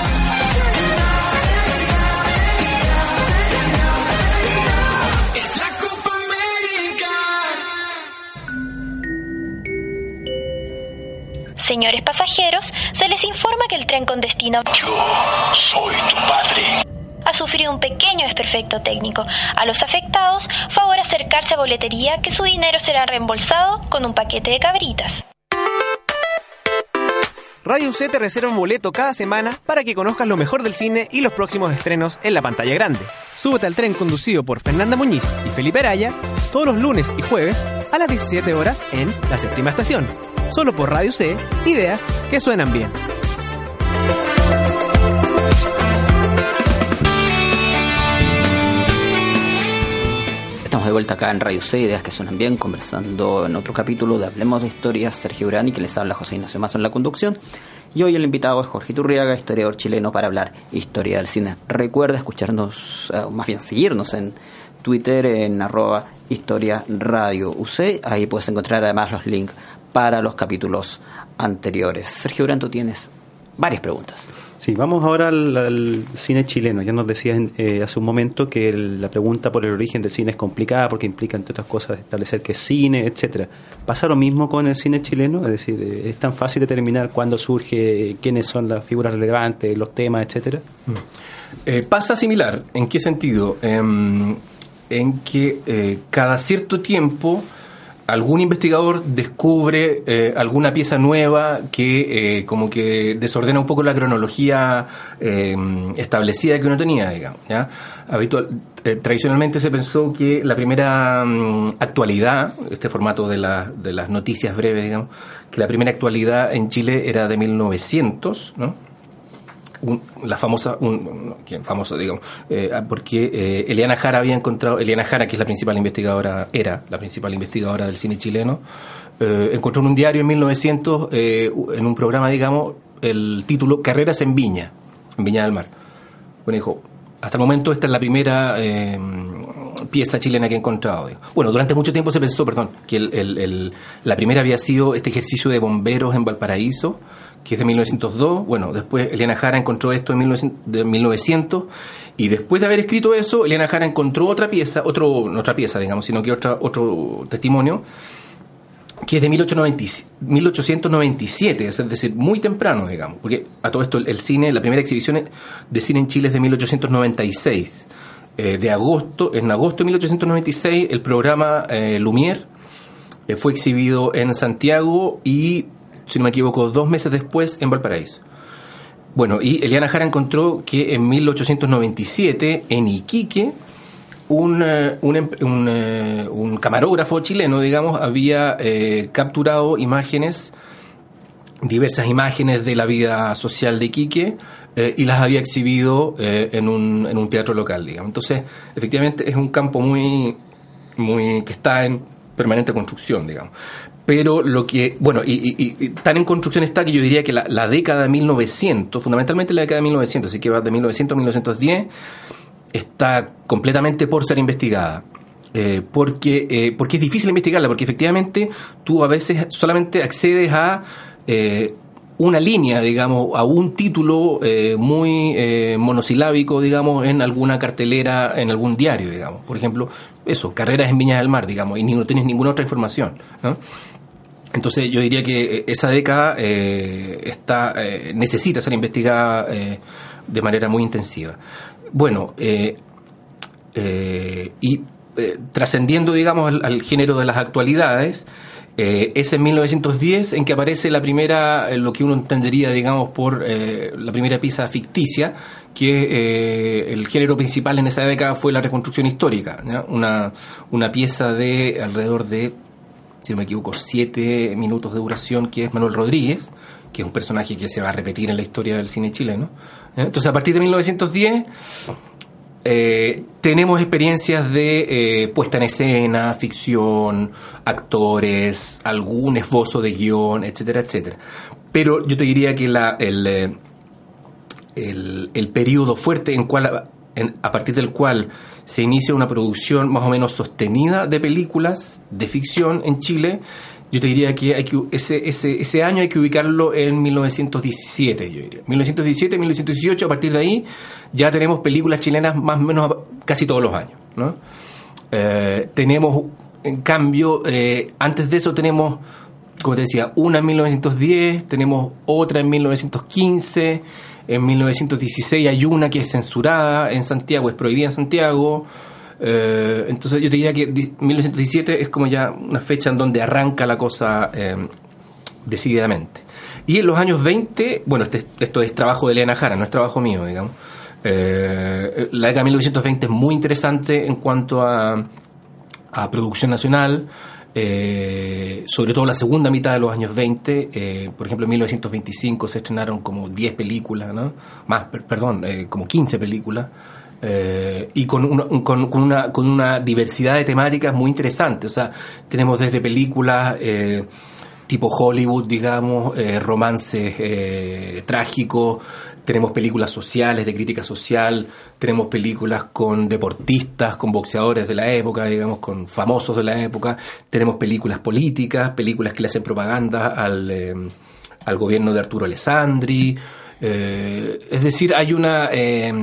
Señores pasajeros, se les informa que el tren con destino Yo soy tu padre. ha sufrido un pequeño desperfecto técnico. A los afectados, favor acercarse a boletería que su dinero será reembolsado con un paquete de cabritas. Radio UC te reserva un boleto cada semana para que conozcas lo mejor del cine y los próximos estrenos en la pantalla grande. Súbete al tren conducido por Fernanda Muñiz y Felipe Araya todos los lunes y jueves a las 17 horas en la séptima estación. Solo por Radio C, ideas que suenan bien. Estamos de vuelta acá en Radio C, ideas que suenan bien, conversando en otro capítulo de Hablemos de Historias, Sergio Urani, que les habla José Ignacio Mazo en la conducción. Y hoy el invitado es Jorge Turriaga, historiador chileno, para hablar historia del cine. Recuerda escucharnos, eh, más bien seguirnos en Twitter en arroba historia UC. Ahí puedes encontrar además los links para los capítulos anteriores. Sergio Urani, tú tienes varias preguntas. Sí, vamos ahora al, al cine chileno. Ya nos decías eh, hace un momento que el- la pregunta por el origen del cine es complicada porque implica, entre otras cosas, establecer qué es cine, etcétera. ¿Pasa lo mismo con el cine chileno? Es decir, eh, ¿es tan fácil determinar cuándo surge, eh, quiénes son las figuras relevantes, los temas, etcétera? Eh, pasa similar. ¿En qué sentido? Em, en que eh, cada cierto tiempo algún investigador descubre eh, alguna pieza nueva que eh, como que desordena un poco la cronología eh, establecida que uno tenía, digamos. ¿ya? Tradicionalmente se pensó que la primera mm, actualidad, este formato de, de las noticias breves, digamos, que la primera actualidad en Chile era de 1900, ¿no? Un- la famosa, un, ¿quién? famoso, digamos, eh, porque eh, Eliana Jara había encontrado, Eliana Jara, que es la principal investigadora, era la principal investigadora del cine chileno, eh, encontró en un diario en 1900, eh, en un programa, digamos, el título Carreras en Viña, en Viña del Mar. Bueno, dijo, hasta el momento esta es la primera eh, pieza chilena que he encontrado. digo. Bueno, durante mucho tiempo se pensó, perdón, que el- el- el- la primera había sido este ejercicio de bomberos en Valparaíso, que es de 1902. Bueno, después Eliana Jara encontró esto en 1900, de 1900 y después de haber escrito eso, Eliana Jara encontró otra pieza, otro, no otra pieza, digamos, sino que otra, otro testimonio que es de 1890 1897, es decir, muy temprano, digamos, porque a todo esto el, el cine, la primera exhibición de cine en Chile es de 1896. Eh, de agosto, en agosto de 1896, el programa eh, Lumière eh, fue exhibido en Santiago y, si no me equivoco, dos meses después en Valparaíso. Bueno, y Eliana Jara encontró que en 1897, en Iquique, un, eh, un, em- eh, un camarógrafo chileno, digamos, había eh, capturado imágenes, diversas imágenes de la vida social de Iquique, y las había exhibido en, un, en un teatro local, digamos. Entonces, efectivamente, es un campo muy, muy que está en permanente construcción, digamos. Pero lo que, bueno, y, y- tan en construcción está que yo diría que la, la década de 1900, fundamentalmente la década de 1900, así que va de 1900 a 1910, está completamente por ser investigada. Eh, porque, eh, porque es difícil investigarla, porque efectivamente tú a veces solamente accedes a eh, una línea, digamos, a un título eh, muy eh, monosilábico, digamos, en alguna cartelera, en algún diario, digamos. Por ejemplo, eso, carreras en Viña del Mar, digamos, y no tienes ninguna otra información. ¿no? Entonces yo diría que eh, esa década eh, está eh, necesita ser investigada eh, de manera muy intensiva. Bueno, eh, y trascendiendo, digamos, al, al género de las actualidades, es en 1910 en que aparece la primera, lo que uno entendería, digamos, por la primera pieza ficticia, que el género principal en esa década fue la reconstrucción histórica. Una, una pieza de alrededor de si no me equivoco, siete minutos de duración, que es Manuel Rodríguez, que es un personaje que se va a repetir en la historia del cine chileno. ¿eh? Entonces, a partir de 1910, eh, tenemos experiencias de eh, puesta en escena, ficción, actores, algún esbozo de guion, etcétera, etcétera. Pero yo te diría que la, el, el, el periodo fuerte en cual, en- a partir del cual se inicia una producción más o menos sostenida de películas de ficción en Chile, yo te diría que, hay que ese, ese, ese año hay que ubicarlo en 1917, yo diría. 1917, 1918, a partir de ahí ya tenemos películas chilenas más o menos casi todos los años. ¿no? Eh, tenemos, en cambio, eh, antes de eso tenemos, como te decía, una en 1910, tenemos otra en 1915, en 1916 hay una que es censurada en Santiago, es prohibida en Santiago. Eh, entonces yo te diría que di- 1917 es como ya una fecha en donde arranca la cosa eh, decididamente. Y en los años 20, bueno, este, esto es trabajo de Elena Jara, no es trabajo mío, digamos. Eh, la década de 1920 es muy interesante en cuanto a producción nacional, eh, sobre todo la segunda mitad de los años 20, eh, por ejemplo en 1925 se estrenaron como 10 películas, ¿no? Más, per- perdón, eh, como 15 películas, y con una, un- con, con una, con una diversidad de temáticas muy interesante, o sea, tenemos desde películas... eh, tipo Hollywood, digamos, eh, romances eh, trágicos, tenemos películas sociales, de crítica social, tenemos películas con deportistas, con boxeadores de la época, digamos, con famosos de la época, tenemos películas políticas, películas que le hacen propaganda al, eh, al gobierno de Arturo Alessandri, eh, es decir, hay una... eh,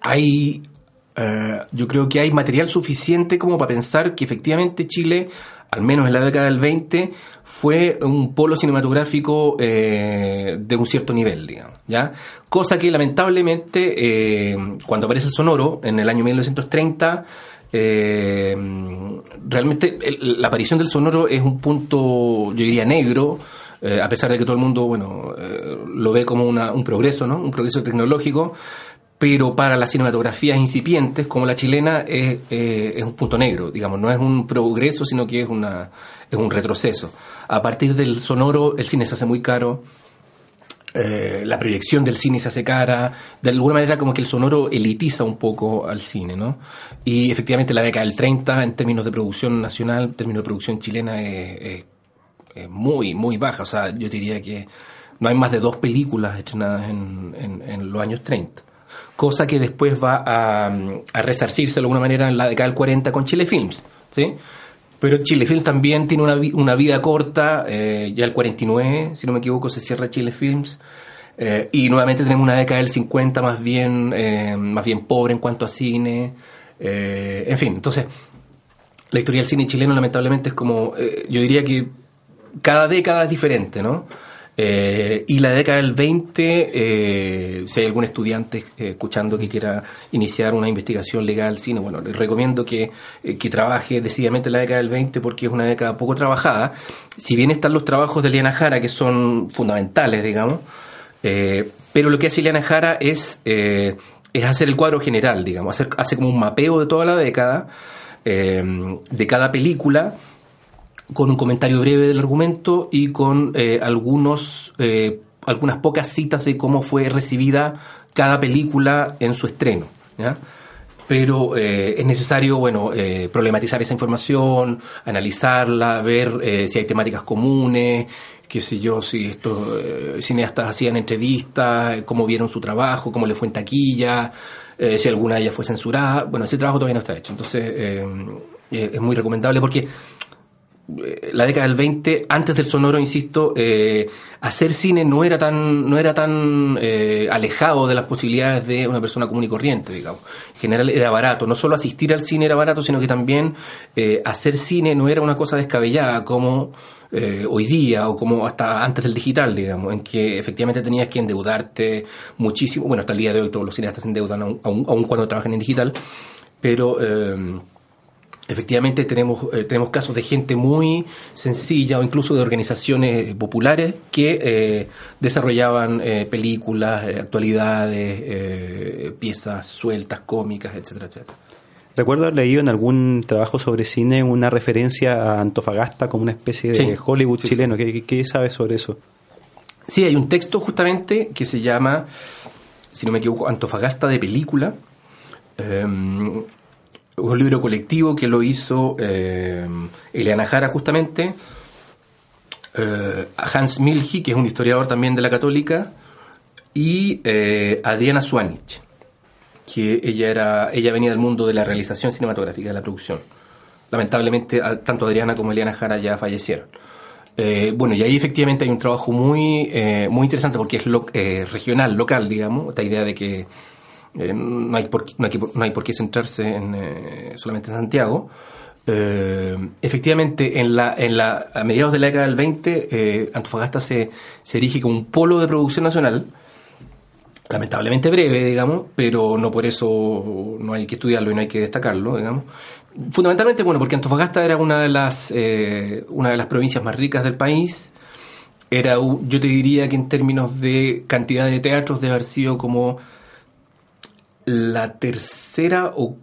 hay eh, yo creo que hay material suficiente como para pensar que efectivamente Chile, al menos en la década del 20, fue un polo cinematográfico eh, de un cierto nivel, digamos, ¿ya? Cosa que lamentablemente, eh, cuando aparece el sonoro, en el año 1930, eh, realmente la aparición del sonoro es un punto, yo diría, negro, eh, a pesar de que todo el mundo, bueno, eh, lo ve como una- un progreso, ¿no? Un progreso tecnológico, pero para las cinematografías incipientes como la chilena es, eh, es un punto negro, digamos, no es un progreso, sino que es, una, es un retroceso. A partir del sonoro, el cine se hace muy caro, eh, la proyección del cine se hace cara, de alguna manera como que el sonoro elitiza un poco al cine, ¿no? Y efectivamente la década del 30, en términos de producción nacional, en términos de producción chilena, es, muy, muy baja. O sea, yo diría que no hay más de dos películas estrenadas en, en- en los años 30. Cosa que después va a, resarcirse de alguna manera en la década del 40 con Chile Films, ¿sí? Pero Chile Films también tiene una, vi- una vida corta, eh, ya el 49, si no me equivoco, se cierra Chile Films. eh, y nuevamente tenemos una década del 50 más bien, eh, más bien pobre en cuanto a cine. en fin, entonces, la historia del cine chileno lamentablemente es como, yo diría que cada década es diferente, ¿no? Eh, y la década del 20, eh, si hay algún estudiante eh, escuchando que quiera iniciar una investigación legal cine, bueno, les recomiendo que, que trabaje decididamente en la década del 20 porque es una década poco trabajada. Si bien están los trabajos de Liana Jara que son fundamentales, digamos, pero lo que hace Liana Jara es, es hacer el cuadro general, digamos, hacer, hace como un mapeo de toda la década, de cada película, con un comentario breve del argumento y con eh, algunos eh, algunas pocas citas de cómo fue recibida cada película en su estreno pero eh, es necesario bueno eh, problematizar esa información analizarla ver eh, si hay temáticas comunes qué sé yo si estos eh, cineastas hacían entrevistas cómo vieron su trabajo cómo le fue en taquilla si alguna de ellas fue censurada. Bueno ese trabajo todavía no está hecho. Entonces es muy recomendable porque la década del 20, antes del sonoro, insisto, eh, hacer cine no era tan, no era tan eh, alejado de las posibilidades de una persona común y corriente, digamos. En general era barato. No solo asistir al cine era barato, sino que también eh, hacer cine no era una cosa descabellada como eh, hoy día o como hasta antes del digital, digamos, en que efectivamente tenías que endeudarte muchísimo. Bueno, hasta el día de hoy todos los cineastas se endeudan aun- aun cuando trabajan en digital, pero... eh, Efectivamente tenemos, eh, tenemos casos de gente muy sencilla o incluso de organizaciones populares que eh, desarrollaban eh, películas, eh, actualidades, eh, piezas sueltas, cómicas, etcétera, etcétera. Recuerdo haber leído en algún trabajo sobre cine una referencia a Antofagasta como una especie de Sí, Hollywood sí, chileno. ¿Qué, qué sabes sobre eso? Sí, hay un texto justamente que se llama, si no me equivoco, Antofagasta de película. Eh, un libro colectivo que lo hizo eh, Eliana Jara justamente, eh, Hans Milchi, que es un historiador también de la católica, y eh, Adriana Swanich, que ella, era, ella venía del mundo de la realización cinematográfica, de la producción. Lamentablemente, tanto Adriana como Eliana Jara ya fallecieron. Eh, bueno, y ahí efectivamente hay un trabajo muy, eh, muy interesante porque es lo- regional, local, digamos, esta idea de que eh, no, hay por, no, hay por qué centrarse en, eh, solamente en Santiago. Eh, efectivamente, en la, en la, a mediados de la década del 20, eh, Antofagasta se, se erige como un polo de producción nacional, lamentablemente breve, digamos, pero no por eso no hay que estudiarlo y no hay que destacarlo, digamos. Fundamentalmente, bueno, porque Antofagasta era una de las, una de las provincias más ricas del país, era, yo te diría que en términos de cantidad de teatros debe haber sido como la tercera o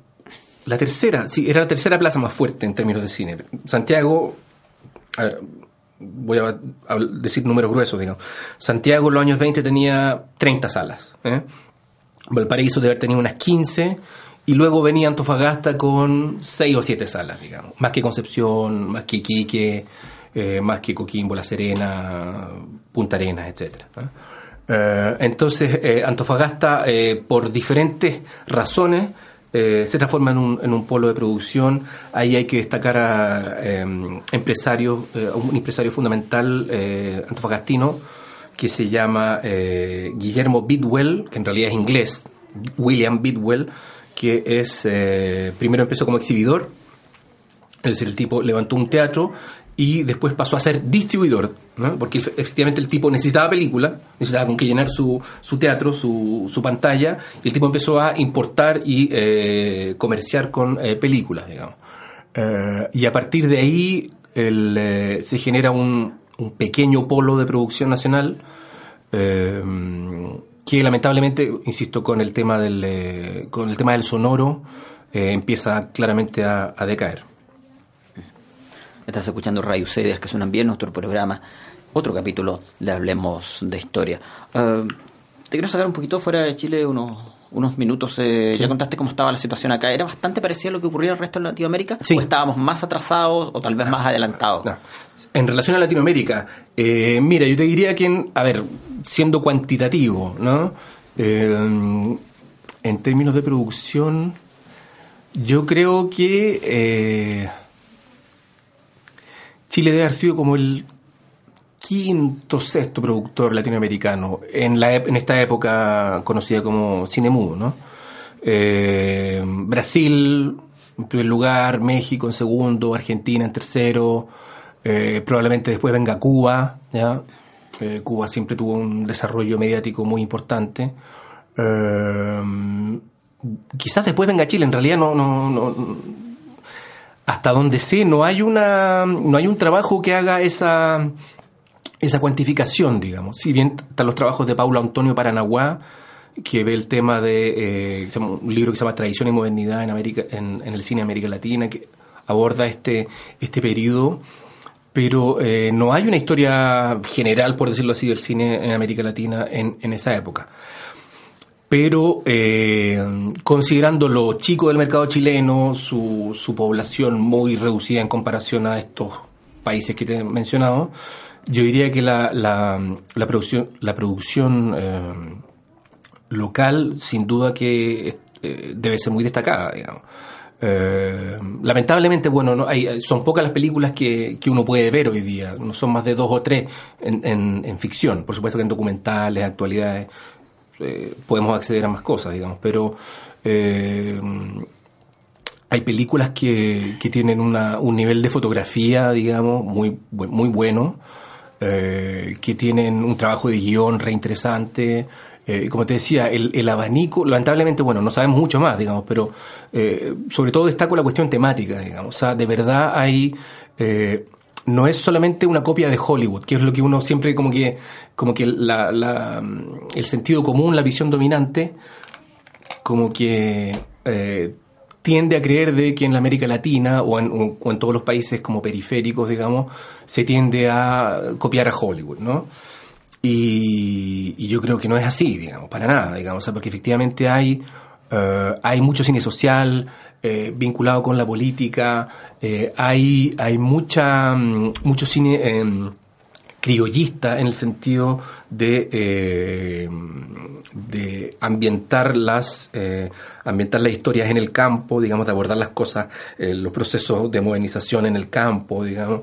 la tercera, sí, era la tercera plaza más fuerte en términos de cine. Santiago, voy a, decir números gruesos, digamos. Santiago en los años 20 tenía 30 salas. ¿eh? Valparaíso debe haber tenido unas 15 y luego venía Antofagasta con 6 o 7 salas, digamos. Más que Concepción, más que Iquique, eh, más que Coquimbo, La Serena, Punta Arenas, etcétera. ¿no? Eh, entonces, eh, Antofagasta, eh, por diferentes razones, eh, se transforma en un, en un polo de producción. Ahí hay que destacar a eh, empresarios, un empresario fundamental antofagastino que se llama Guillermo Bidwell, que en realidad es inglés, William Bidwell, que es primero empezó como exhibidor, es decir, el tipo levantó un teatro y después pasó a ser distribuidor, ¿no? porque efe- efectivamente el tipo necesitaba película, necesitaba con que llenar su, su teatro, su, su pantalla, y el tipo empezó a importar y eh, comerciar con eh, películas, digamos. Eh, y a partir de ahí se genera un, un pequeño polo de producción nacional que lamentablemente, insisto, con el tema del, con el tema del sonoro empieza claramente a, a decaer. Estás escuchando Radio Ideas que suenan bien, nuestro programa. Otro capítulo de Hablemos de Historia. Eh, te quiero sacar un poquito fuera de Chile unos, unos minutos. eh, Sí. Ya contaste cómo estaba la situación acá. ¿Era bastante parecida a lo que ocurría en el resto de Latinoamérica? Sí. ¿O estábamos más atrasados o tal vez más adelantados? No. En relación a Latinoamérica, eh, mira, yo te diría que, en- a ver, siendo cuantitativo, ¿no? Eh, en términos de producción, yo creo que Chile debe haber sido como el quinto, sexto productor latinoamericano en, la, en esta época conocida como cine mudo, ¿no? Eh, Brasil en primer lugar, México en segundo, Argentina en tercero, eh, probablemente después venga Cuba, ¿ya? Eh, Cuba siempre tuvo un desarrollo mediático muy importante. Quizás después venga Chile, en realidad no, no, no, hasta donde sé, no hay una, no hay un trabajo que haga esa, esa cuantificación, digamos. Si bien están los trabajos de Paulo Antonio Paranaguá, que ve el tema de eh, un libro que se llama Tradición y Modernidad en América, en, en el cine de América Latina, que aborda este, este periodo, pero eh, no hay una historia general, por decirlo así, del cine en América Latina en, en esa época pero eh, considerando lo chico del mercado chileno, su, su población muy reducida en comparación a estos países que te he mencionado, yo diría que la, la, producción, la producción eh, local, sin duda que eh, debe ser muy destacada, digamos. Eh, lamentablemente, bueno, no hay, son pocas las películas que, que uno puede ver hoy día, no son más de dos o tres en, en, en ficción, por supuesto que en documentales, actualidades, eh, podemos acceder a más cosas, digamos, pero eh, hay películas que, que tienen una, un nivel de fotografía, digamos, muy, muy bueno, eh, que tienen un trabajo de guion reinteresante. Eh, como te decía, el, el abanico, lamentablemente, bueno, no sabemos mucho más, digamos, pero sobre todo destaco la cuestión temática, digamos. O sea, de verdad hay... no es solamente una copia de Hollywood, que es lo que uno siempre como que, como que la, el sentido común, la visión dominante, como que eh, tiende a creer de que en la América Latina o en, en todos los países como periféricos, digamos, se tiende a copiar a Hollywood, ¿no? Y, y yo creo que no es así, digamos, para nada, digamos, o sea, porque efectivamente hay, eh, hay mucho cine social eh, vinculado con la política, eh, hay, hay mucha, mm, mucho cine eh, criollista en el sentido de, de ambientar las ambientar las historias en el campo, digamos, de abordar las cosas, los procesos de modernización en el campo, digamos.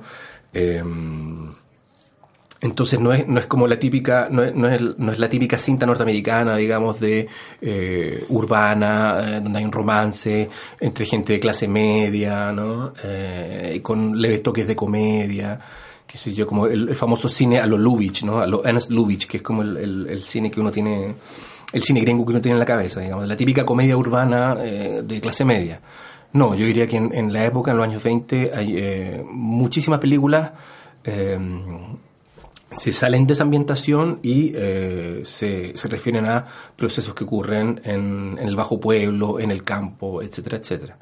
Entonces no es, no es como la típica, no es, no es, no es la típica cinta norteamericana, digamos, de eh, urbana, eh, donde hay un romance entre gente de clase media, ¿no? Eh, con leves toques de comedia, qué sé yo, como el, famoso cine a lo Lubitsch, ¿no? A lo Ernst Lubitsch, que es como el, el- cine que uno tiene, el cine gringo que uno tiene en la cabeza, digamos, la típica comedia urbana eh, de clase media. No, yo diría que en, en la época, en los años 20, hay muchísimas películas se salen de esa ambientación y eh, se, se, refieren a procesos que ocurren en, en, el bajo pueblo, en el campo, etcétera, etcétera.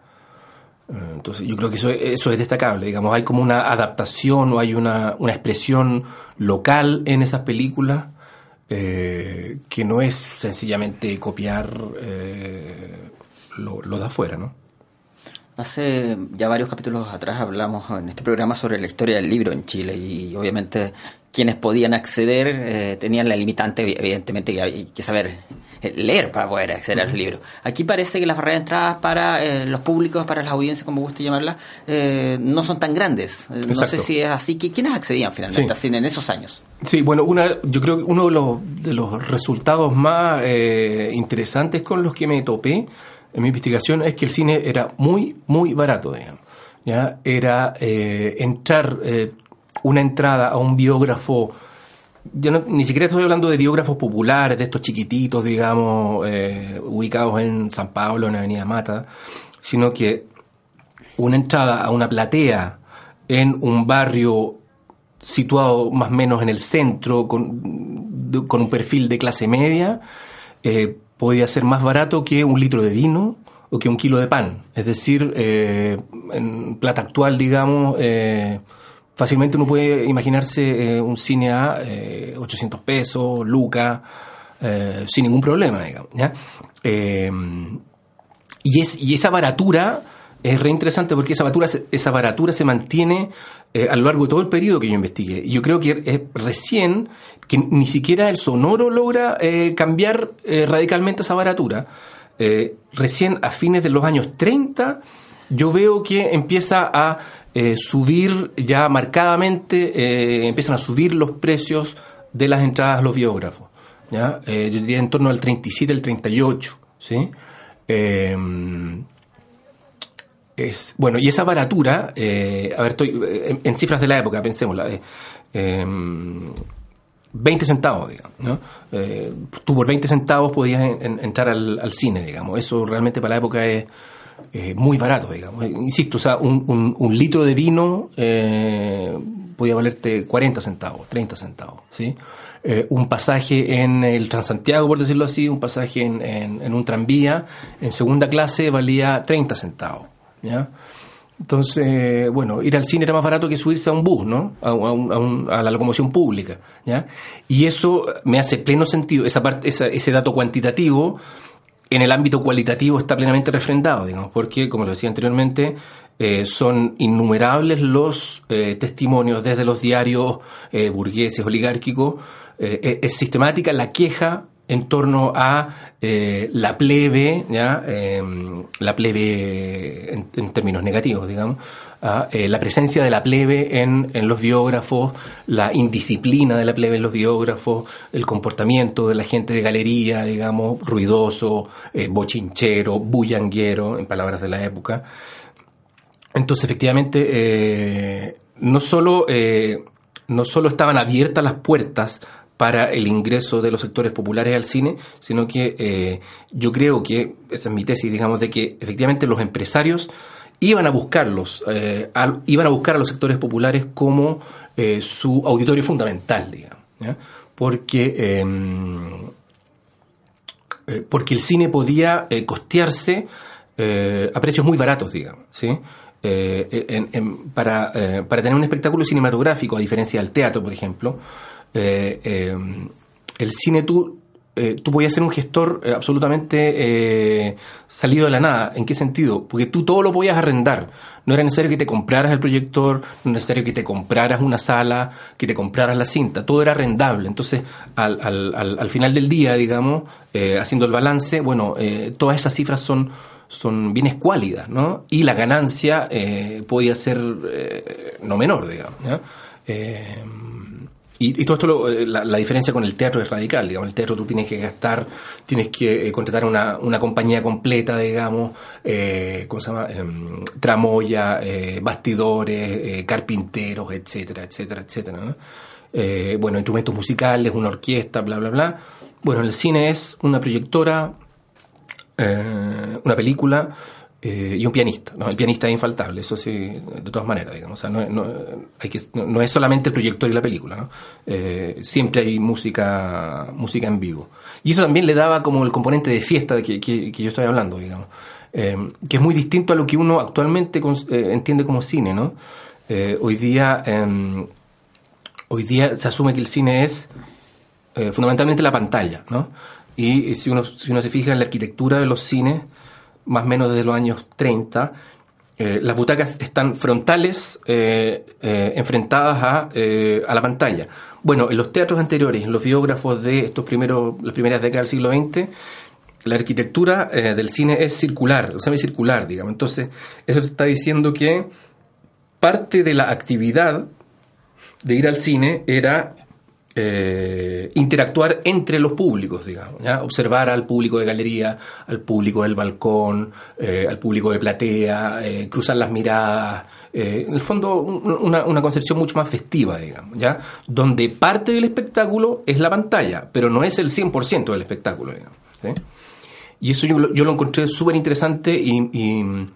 Eh, entonces yo creo que eso, eso es destacable, digamos, hay como una adaptación o hay una, una expresión local en esas películas eh, que no es sencillamente copiar eh, lo, lo de afuera, ¿no? Hace ya varios capítulos atrás hablamos en este programa sobre la historia del libro en Chile y obviamente quienes podían acceder eh, tenían la limitante, evidentemente, que hay que saber eh, leer para poder acceder a los libros. Aquí parece que las barreras de entrada para eh, los públicos, para las audiencias, como guste llamarlas, eh, no son tan grandes. No sé si es así. ¿Quiénes accedían finalmente Sí. en esos años? Sí, bueno, una, yo creo que uno de los, de los resultados más interesantes con los que me topé en mi investigación es que el cine era muy, muy barato, digamos. ¿ya? Era eh, entrar, una entrada a un biógrafo, yo no- ni siquiera estoy hablando de biógrafos populares, de estos chiquititos, digamos, eh, ubicados en San Pablo, en Avenida Mata, sino que una entrada a una platea en un barrio situado más o menos en el centro, con, con un perfil de clase media, eh, podía ser más barato que un litro de vino o que un kilo de pan. Es decir, eh, en plata actual, digamos, fácilmente uno puede imaginarse eh, un cine a eh, 800 pesos, lucas, eh, sin ningún problema, digamos. Eh, y, es, y esa baratura es re interesante porque esa baratura, esa baratura se mantiene a lo largo de todo el periodo que yo investigué. Y yo creo que es recién que ni siquiera el sonoro logra cambiar radicalmente esa baratura. Recién a fines de los años 30 yo veo que empieza a eh, subir ya marcadamente, eh, empiezan a subir los precios de las entradas a los biógrafos. ¿ya? Eh, yo diría en torno al 37, al 38. ¿sí? Eh, es, bueno, y esa baratura, a ver, estoy en, cifras de la época, pensémosla, eh, eh, 20 centavos, digamos, ¿no? Tú por 20 centavos podías en- entrar al, al cine, digamos. Eso realmente para la época es eh, muy barato, digamos. Insisto, o sea, un, litro de vino eh, podía valerte 40 centavos, 30 centavos, ¿sí? Eh, un pasaje en el Transantiago, por decirlo así, un pasaje en, en- un tranvía, en segunda clase valía 30 centavos, ¿ya? Entonces, bueno, ir al cine era más barato que subirse a un bus, ¿no? A, a la locomoción pública, ¿ya? Y eso me hace pleno sentido, esa parte, ese dato cuantitativo en el ámbito cualitativo está plenamente refrendado, digamos, porque, como lo decía anteriormente, eh, son innumerables los eh, testimonios desde los diarios eh, burgueses, oligárquicos, eh, es sistemática la queja en torno a eh, la plebe, ¿ya? Eh, la plebe en, términos negativos, digamos, a, eh, la presencia de la plebe en, en los biógrafos, la indisciplina de la plebe en los biógrafos, el comportamiento de la gente de galería, digamos, ruidoso, bochinchero, bullanguero, en palabras de la época. Entonces, efectivamente, no solo no solo estaban abiertas las puertas para el ingreso de los sectores populares al cine, sino que eh, yo creo que, esa es mi tesis, digamos, de que efectivamente los empresarios iban a buscarlos, eh, iban a buscar a los sectores populares como eh, su auditorio fundamental, digamos, porque eh, porque el cine podía costearse a precios muy baratos, digamos, ¿sí? Para, para tener un espectáculo cinematográfico, a diferencia del teatro, por ejemplo, eh, eh, el cine tú, eh, tú podías ser un gestor absolutamente salido de la nada. ¿En qué sentido? Porque tú todo lo podías arrendar. No era necesario que te compraras el proyector, no era necesario que te compraras una sala, que te compraras la cinta. Todo era arrendable. Entonces, al, al, al, al final del día, digamos, haciendo el balance, bueno, todas esas cifras son son bienes cuálidas, ¿no? Y la ganancia podía ser no menor, digamos. ¿ya? Y, y todo esto, lo- eh, la, la diferencia con el teatro es radical, digamos. El teatro tú tienes que gastar, tienes que eh, contratar una, una compañía completa, digamos, eh, ¿cómo se llama? Em, tramoya, bastidores, carpinteros, etcétera, etcétera, etcétera, ¿no? Bueno, instrumentos musicales, una orquesta, bla, bla, bla. Bueno, el cine es una proyectora, una película, eh, y un pianista. ¿no? El pianista es infaltable, eso sí, de todas maneras, digamos. O sea, no, hay que, no, es solamente el proyector y la película, ¿no? Eh, siempre hay música, música en vivo. Y eso también le daba como el componente de fiesta de que, que, que yo estoy hablando, digamos. Eh, que es muy distinto a lo que uno actualmente entiende como cine, ¿no? Hoy día, em, hoy día se asume que el cine es fundamentalmente la pantalla, ¿no? Y si uno, si uno se fija en la arquitectura de los cines, más o menos desde los años 30, eh, las butacas están frontales eh, eh, enfrentadas a, a la pantalla. Bueno, en los teatros anteriores, en los biógrafos de estos primeros, las primeras décadas del siglo XX, la arquitectura del cine es circular, semicircular, digamos. Entonces, eso está diciendo que parte de la actividad de ir al cine era eh, interactuar entre los públicos, digamos, observar al público de galería, al público del balcón, eh, al público de platea, eh, cruzar las miradas, en el fondo un- una, una concepción mucho más festiva, digamos, ¿ya? donde parte del espectáculo es la pantalla, pero no es el 100% del espectáculo, digamos. Y eso yo, lo- yo lo encontré súper interesante y, y-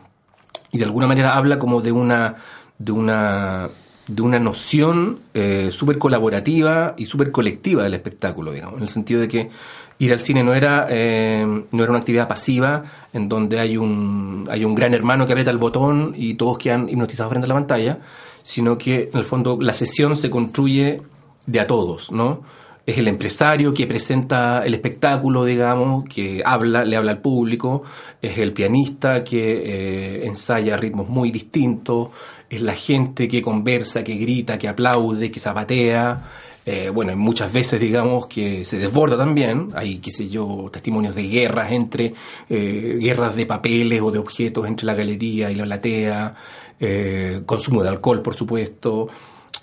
y de alguna manera habla como de una de una de una noción eh, súper colaborativa y súper colectiva del espectáculo, digamos, en el sentido de que ir al cine no era eh, no era una actividad pasiva en donde hay un hay un gran hermano que aprieta el botón y todos quedan hipnotizados frente a la pantalla, sino que en el fondo la sesión se construye de a todos, ¿no? es el empresario que presenta el espectáculo, digamos, que habla, le habla al público, es el pianista que eh, ensaya ritmos muy distintos, es la gente que conversa, que grita, que aplaude, que zapatea, eh, bueno, muchas veces, digamos, que se desborda también, hay, qué sé yo, testimonios de guerras entre, eh, guerras de papeles o de objetos entre la galería y la platea, eh, consumo de alcohol, por supuesto,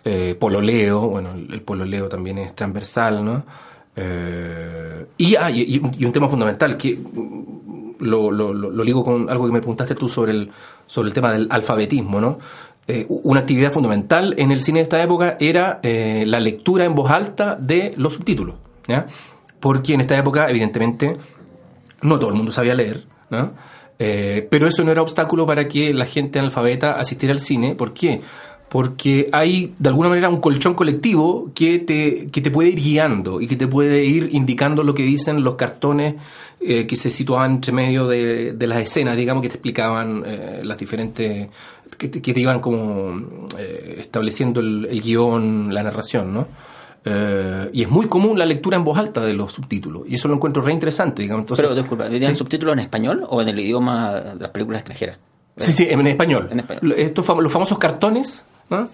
eh, pololeo, bueno, el, pololeo también es transversal, ¿no? Y, ah, y un tema fundamental que mm, lo, lo, lo, lo ligo con algo que me preguntaste tú sobre el, sobre el tema del alfabetismo, ¿no? Eh, una actividad fundamental en el cine de esta época era eh, la lectura en voz alta de los subtítulos. Porque en esta época, evidentemente, no todo el mundo sabía leer. Eh, pero eso no era obstáculo para que la gente analfabeta asistiera al cine. ¿Por qué? Porque hay, de alguna manera, un colchón colectivo que te, que te puede ir guiando y que te puede ir indicando lo que dicen los cartones que se situaban entre medio de, de las escenas, digamos, que te explicaban las diferentes... que te, que te iban como eh, estableciendo el, el guion, la narración, ¿no? Eh, y es muy común la lectura en voz alta de los subtítulos. Y eso lo encuentro re interesante, digamos. Entonces, Pero disculpa, ¿tenían Sí. subtítulos en español o en el idioma de las películas extranjeras? Sí, sí, en español. En español. Estos fam- los famosos cartones, ¿no?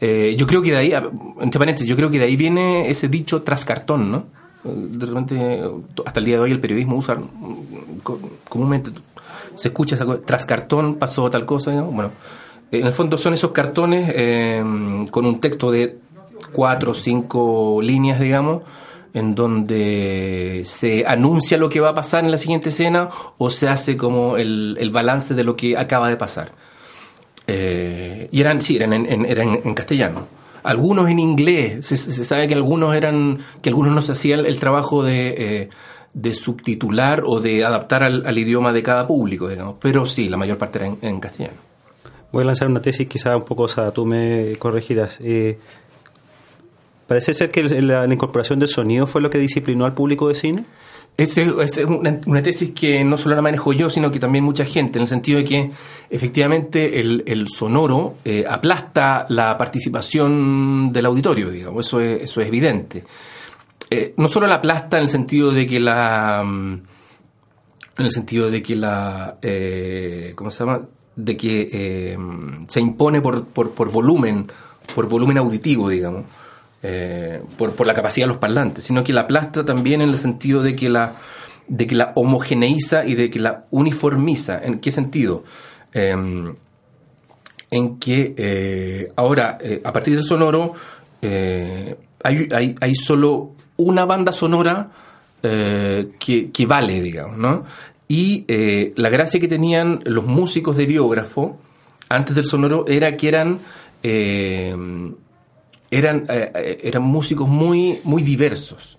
Eh, yo creo que de ahí, entre paréntesis, yo creo que de ahí viene ese dicho tras cartón, ¿no? De repente, hasta el día de hoy el periodismo usa mm, co- comúnmente, se escucha esa cosa, tras cartón pasó tal cosa, digamos. Bueno, en el fondo son esos cartones eh, con un texto de cuatro o cinco líneas, digamos, en donde se anuncia lo que va a pasar en la siguiente escena o se hace como el, el balance de lo que acaba de pasar. Eh, y eran, sí, eran en- eran en castellano. Algunos en inglés. Se, se sabe que algunos eran, que algunos no se hacían el trabajo de, eh, de subtitular o de adaptar al, al idioma de cada público, digamos. Pero sí, la mayor parte era en, en castellano. Voy a lanzar una tesis quizá un poco osada, tú me corregirás. Eh, parece ser que la, la incorporación del sonido fue lo que disciplinó al público de cine. Esa es una, una tesis que no solo la manejo yo, sino que también mucha gente, en el sentido de que efectivamente el, el sonoro eh, aplasta la participación del auditorio, digamos, eso es, eso es evidente. Eh, no solo la aplasta en el sentido de que la... mm, En el sentido de que la... eh, ¿Cómo se llama? De que eh, se impone por, por, por volumen, por volumen auditivo, digamos eh, por, por la capacidad de los parlantes, sino que la aplasta también en el sentido de que la, de que la homogeneiza y de que la uniformiza. ¿En qué sentido? Eh, en que eh, ahora, a partir del sonoro, hay, hay solo una banda sonora eh, que, que vale, digamos, ¿no? Y eh, la gracia que tenían los músicos de biógrafo antes del sonoro era que eran... eh, eran, eran músicos muy, muy diversos.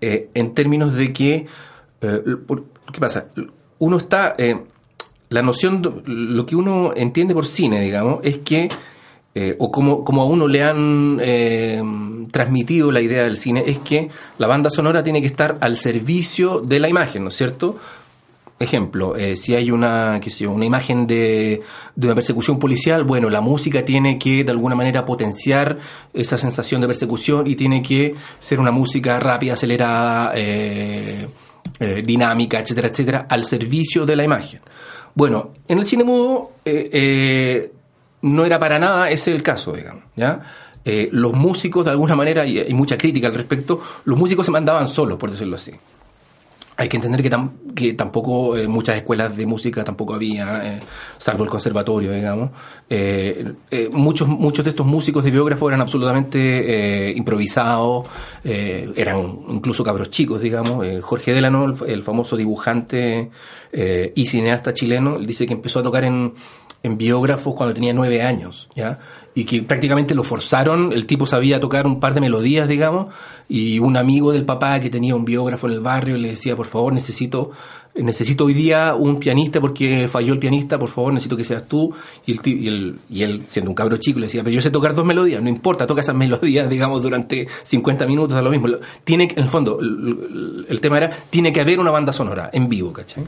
En términos de que. ¿Qué pasa? Uno está. la noción, lo que uno entiende por cine, digamos, es que, eh, o como, como a uno le han eh, transmitido la idea del cine, es que la banda sonora tiene que estar al servicio de la imagen, ¿no es cierto? Ejemplo, eh, si hay una, una imagen de, de una persecución policial, bueno, la música tiene que de alguna manera potenciar esa sensación de persecución y tiene que ser una música rápida, acelerada, dinámica, etcétera, etcétera, al servicio de la imagen. Bueno, en el cine mudo no era para nada ese el caso, digamos, ¿ya? Eh, los músicos, de alguna manera, y hay mucha crítica al respecto, los músicos se mandaban solos, por decirlo así. Hay que entender que, tam- que tampoco eh, muchas escuelas de música tampoco había, eh, salvo el conservatorio, digamos. Eh, muchos, muchos de estos músicos de biógrafo eran absolutamente improvisados, eran incluso cabros chicos, digamos. Jorge Delano, el, el famoso dibujante y cineasta chileno, él dice que empezó a tocar en, en biógrafos cuando tenía nueve años, ¿ya? Y que prácticamente lo forzaron, el tipo sabía tocar un par de melodías, digamos, y un amigo del papá que tenía un biógrafo en el barrio le decía, por favor, necesito, necesito hoy día un pianista porque falló el pianista, por favor, necesito que seas tú. Y, el, y, y él, siendo un cabro chico, le decía, pero yo sé tocar dos melodías, no importa, toca esas melodías, digamos, durante 50 minutos, da lo mismo. Tiene, en el fondo, el, el tema era, tiene que haber una banda sonora en vivo, ¿cachai?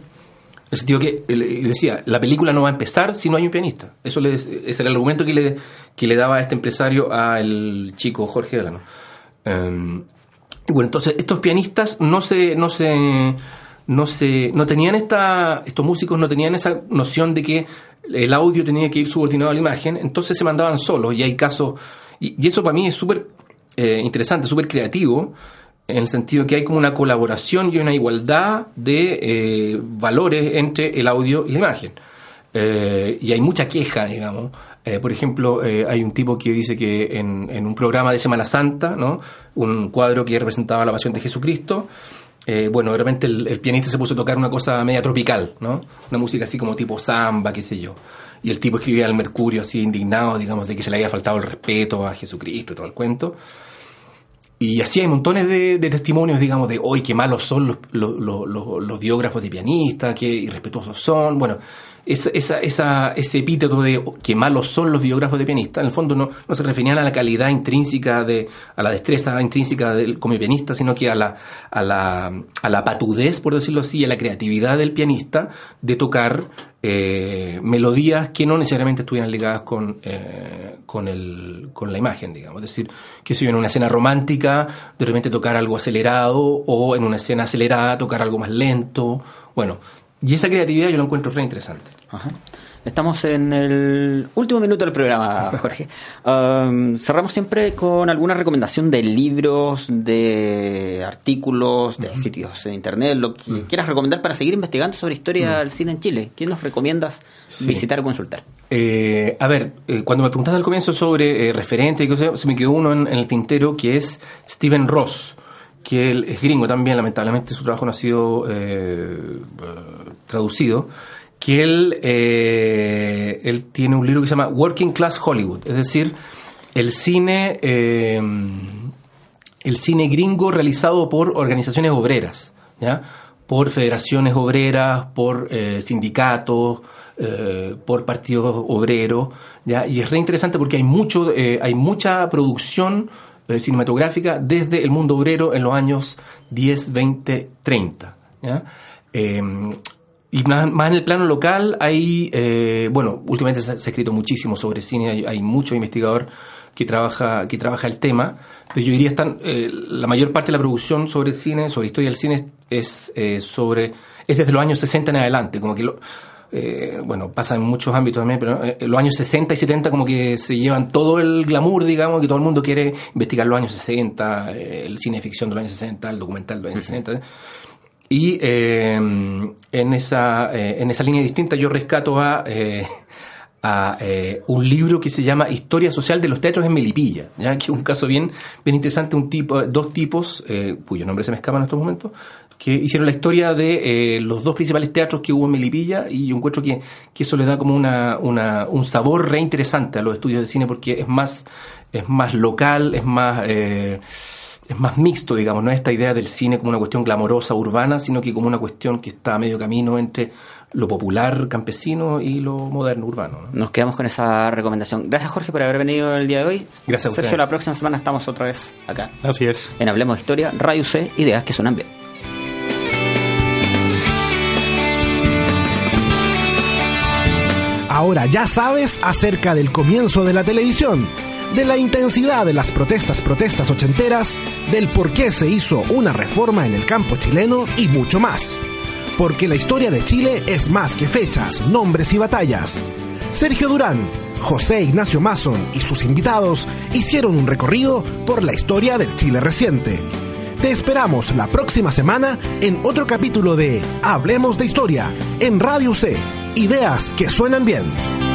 El sentido que eh, decía, la película no va a empezar si no hay un pianista. Eso le, ese era el argumento que le, que le daba a este empresario al chico Jorge Delano. Em, y bueno, entonces estos pianistas no se, no se, no se, no tenían esta, estos músicos no tenían esa noción de que el audio tenía que ir subordinado a la imagen, entonces se mandaban solos y hay casos, y, y eso para mí es súper eh, interesante, súper creativo, en el sentido que hay como una colaboración y una igualdad de eh, valores entre el audio y la imagen. Eh, y hay mucha queja, digamos. Eh, por ejemplo, hay un tipo que dice que en, un programa de Semana Santa, ¿no? un cuadro que representaba la pasión de Jesucristo, bueno, de repente el, el pianista se puso a tocar una cosa media tropical, ¿no? Una música así como tipo samba, qué sé yo. Y el tipo escribía al Mercurio así indignado, digamos, de que se le había faltado el respeto a Jesucristo y todo el cuento. Y así hay montones de, de testimonios, digamos, de hoy qué malos son los, los, los- los- biógrafos de pianistas, qué irrespetuosos son. Bueno, esa, esa, esa- ese epíteto de qué malos son los biógrafos de pianistas, en el fondo no, no se referían a la calidad intrínseca, de, a la destreza intrínseca del, como pianista, sino que a la, a, la, a la patudez, por decirlo así, a la creatividad del pianista de tocar eh, melodías que no necesariamente estuvieran ligadas con, eh, con, el, con la imagen, digamos. Es decir, que si en una escena romántica, de repente tocar algo acelerado, o en una escena acelerada tocar algo más lento. Bueno, y esa creatividad yo la encuentro re interesante. Ajá. Estamos en el último minuto del programa, Jorge. Um, cerramos siempre con alguna recomendación de libros, de artículos, de sitios en internet, lo que quieras recomendar para seguir investigando sobre historia del cine en Chile. ¿Quién nos recomiendas visitar o consultar? Eh, a ver, eh, cuando me preguntaste al comienzo sobre eh, referente y cosas, se me quedó uno en, en el tintero que es Steven Ross, que él es gringo también, lamentablemente su trabajo no ha sido eh, traducido, que él, eh, él tiene un libro que se llama Working Class Hollywood, es decir, el cine, eh, el cine gringo realizado por organizaciones obreras, ¿ya? por federaciones obreras, por eh, sindicatos, por partidos obreros, ¿ya? y es re interesante porque hay mucho, hay mucha producción cinematográfica desde el mundo obrero en los años 10, 20, 30. ¿ya? Y más, más en el plano local hay, eh, bueno, últimamente se, se ha escrito muchísimo sobre cine, hay, hay mucho investigador que trabaja, que trabaja el tema, pero yo diría están, eh, la mayor parte de la producción sobre cine, sobre historia del cine, es eh, sobre, es desde los años 60 en adelante, como que lo, eh, bueno, pasa en muchos ámbitos también, pero eh, los años 60 y 70 como que se llevan todo el glamour, digamos, que todo el mundo quiere investigar los años 60, eh, el cine de ficción de los años 60, el documental de los años 60. Y eh, en, esa, eh, en esa línea distinta yo rescato a, eh, a eh, un libro que se llama Historia Social de los Teatros en Melipilla, ¿ya? que es un caso bien, bien interesante, un tipo, dos tipos, cuyo nombre se me escapa en estos momentos, que hicieron la historia de los dos principales teatros que hubo en Melipilla y yo encuentro que, que eso le da como una, una, un sabor re interesante a los estudios de cine porque es más, es más local, es más... Es más mixto, digamos, no es esta idea del cine como una cuestión glamorosa, urbana, sino que como una cuestión que está a medio camino entre lo popular campesino y lo moderno urbano. ¿no? Nos quedamos con esa recomendación. Gracias Jorge por haber venido el día de hoy. Gracias a Sergio, la próxima semana estamos otra vez acá. Así es. En Hablemos de Historia, Radio C, ideas que suenan bien. Ahora ya sabes acerca del comienzo de la televisión, de la intensidad de las protestas protestas ochenteras, del por qué se hizo una reforma en el campo chileno y mucho más. Porque la historia de Chile es más que fechas, nombres y batallas. Sergio Durán, José Ignacio Mason y sus invitados hicieron un recorrido por la historia del Chile reciente. Te esperamos la próxima semana en otro capítulo de Hablemos de Historia en Radio C. Ideas que suenan bien.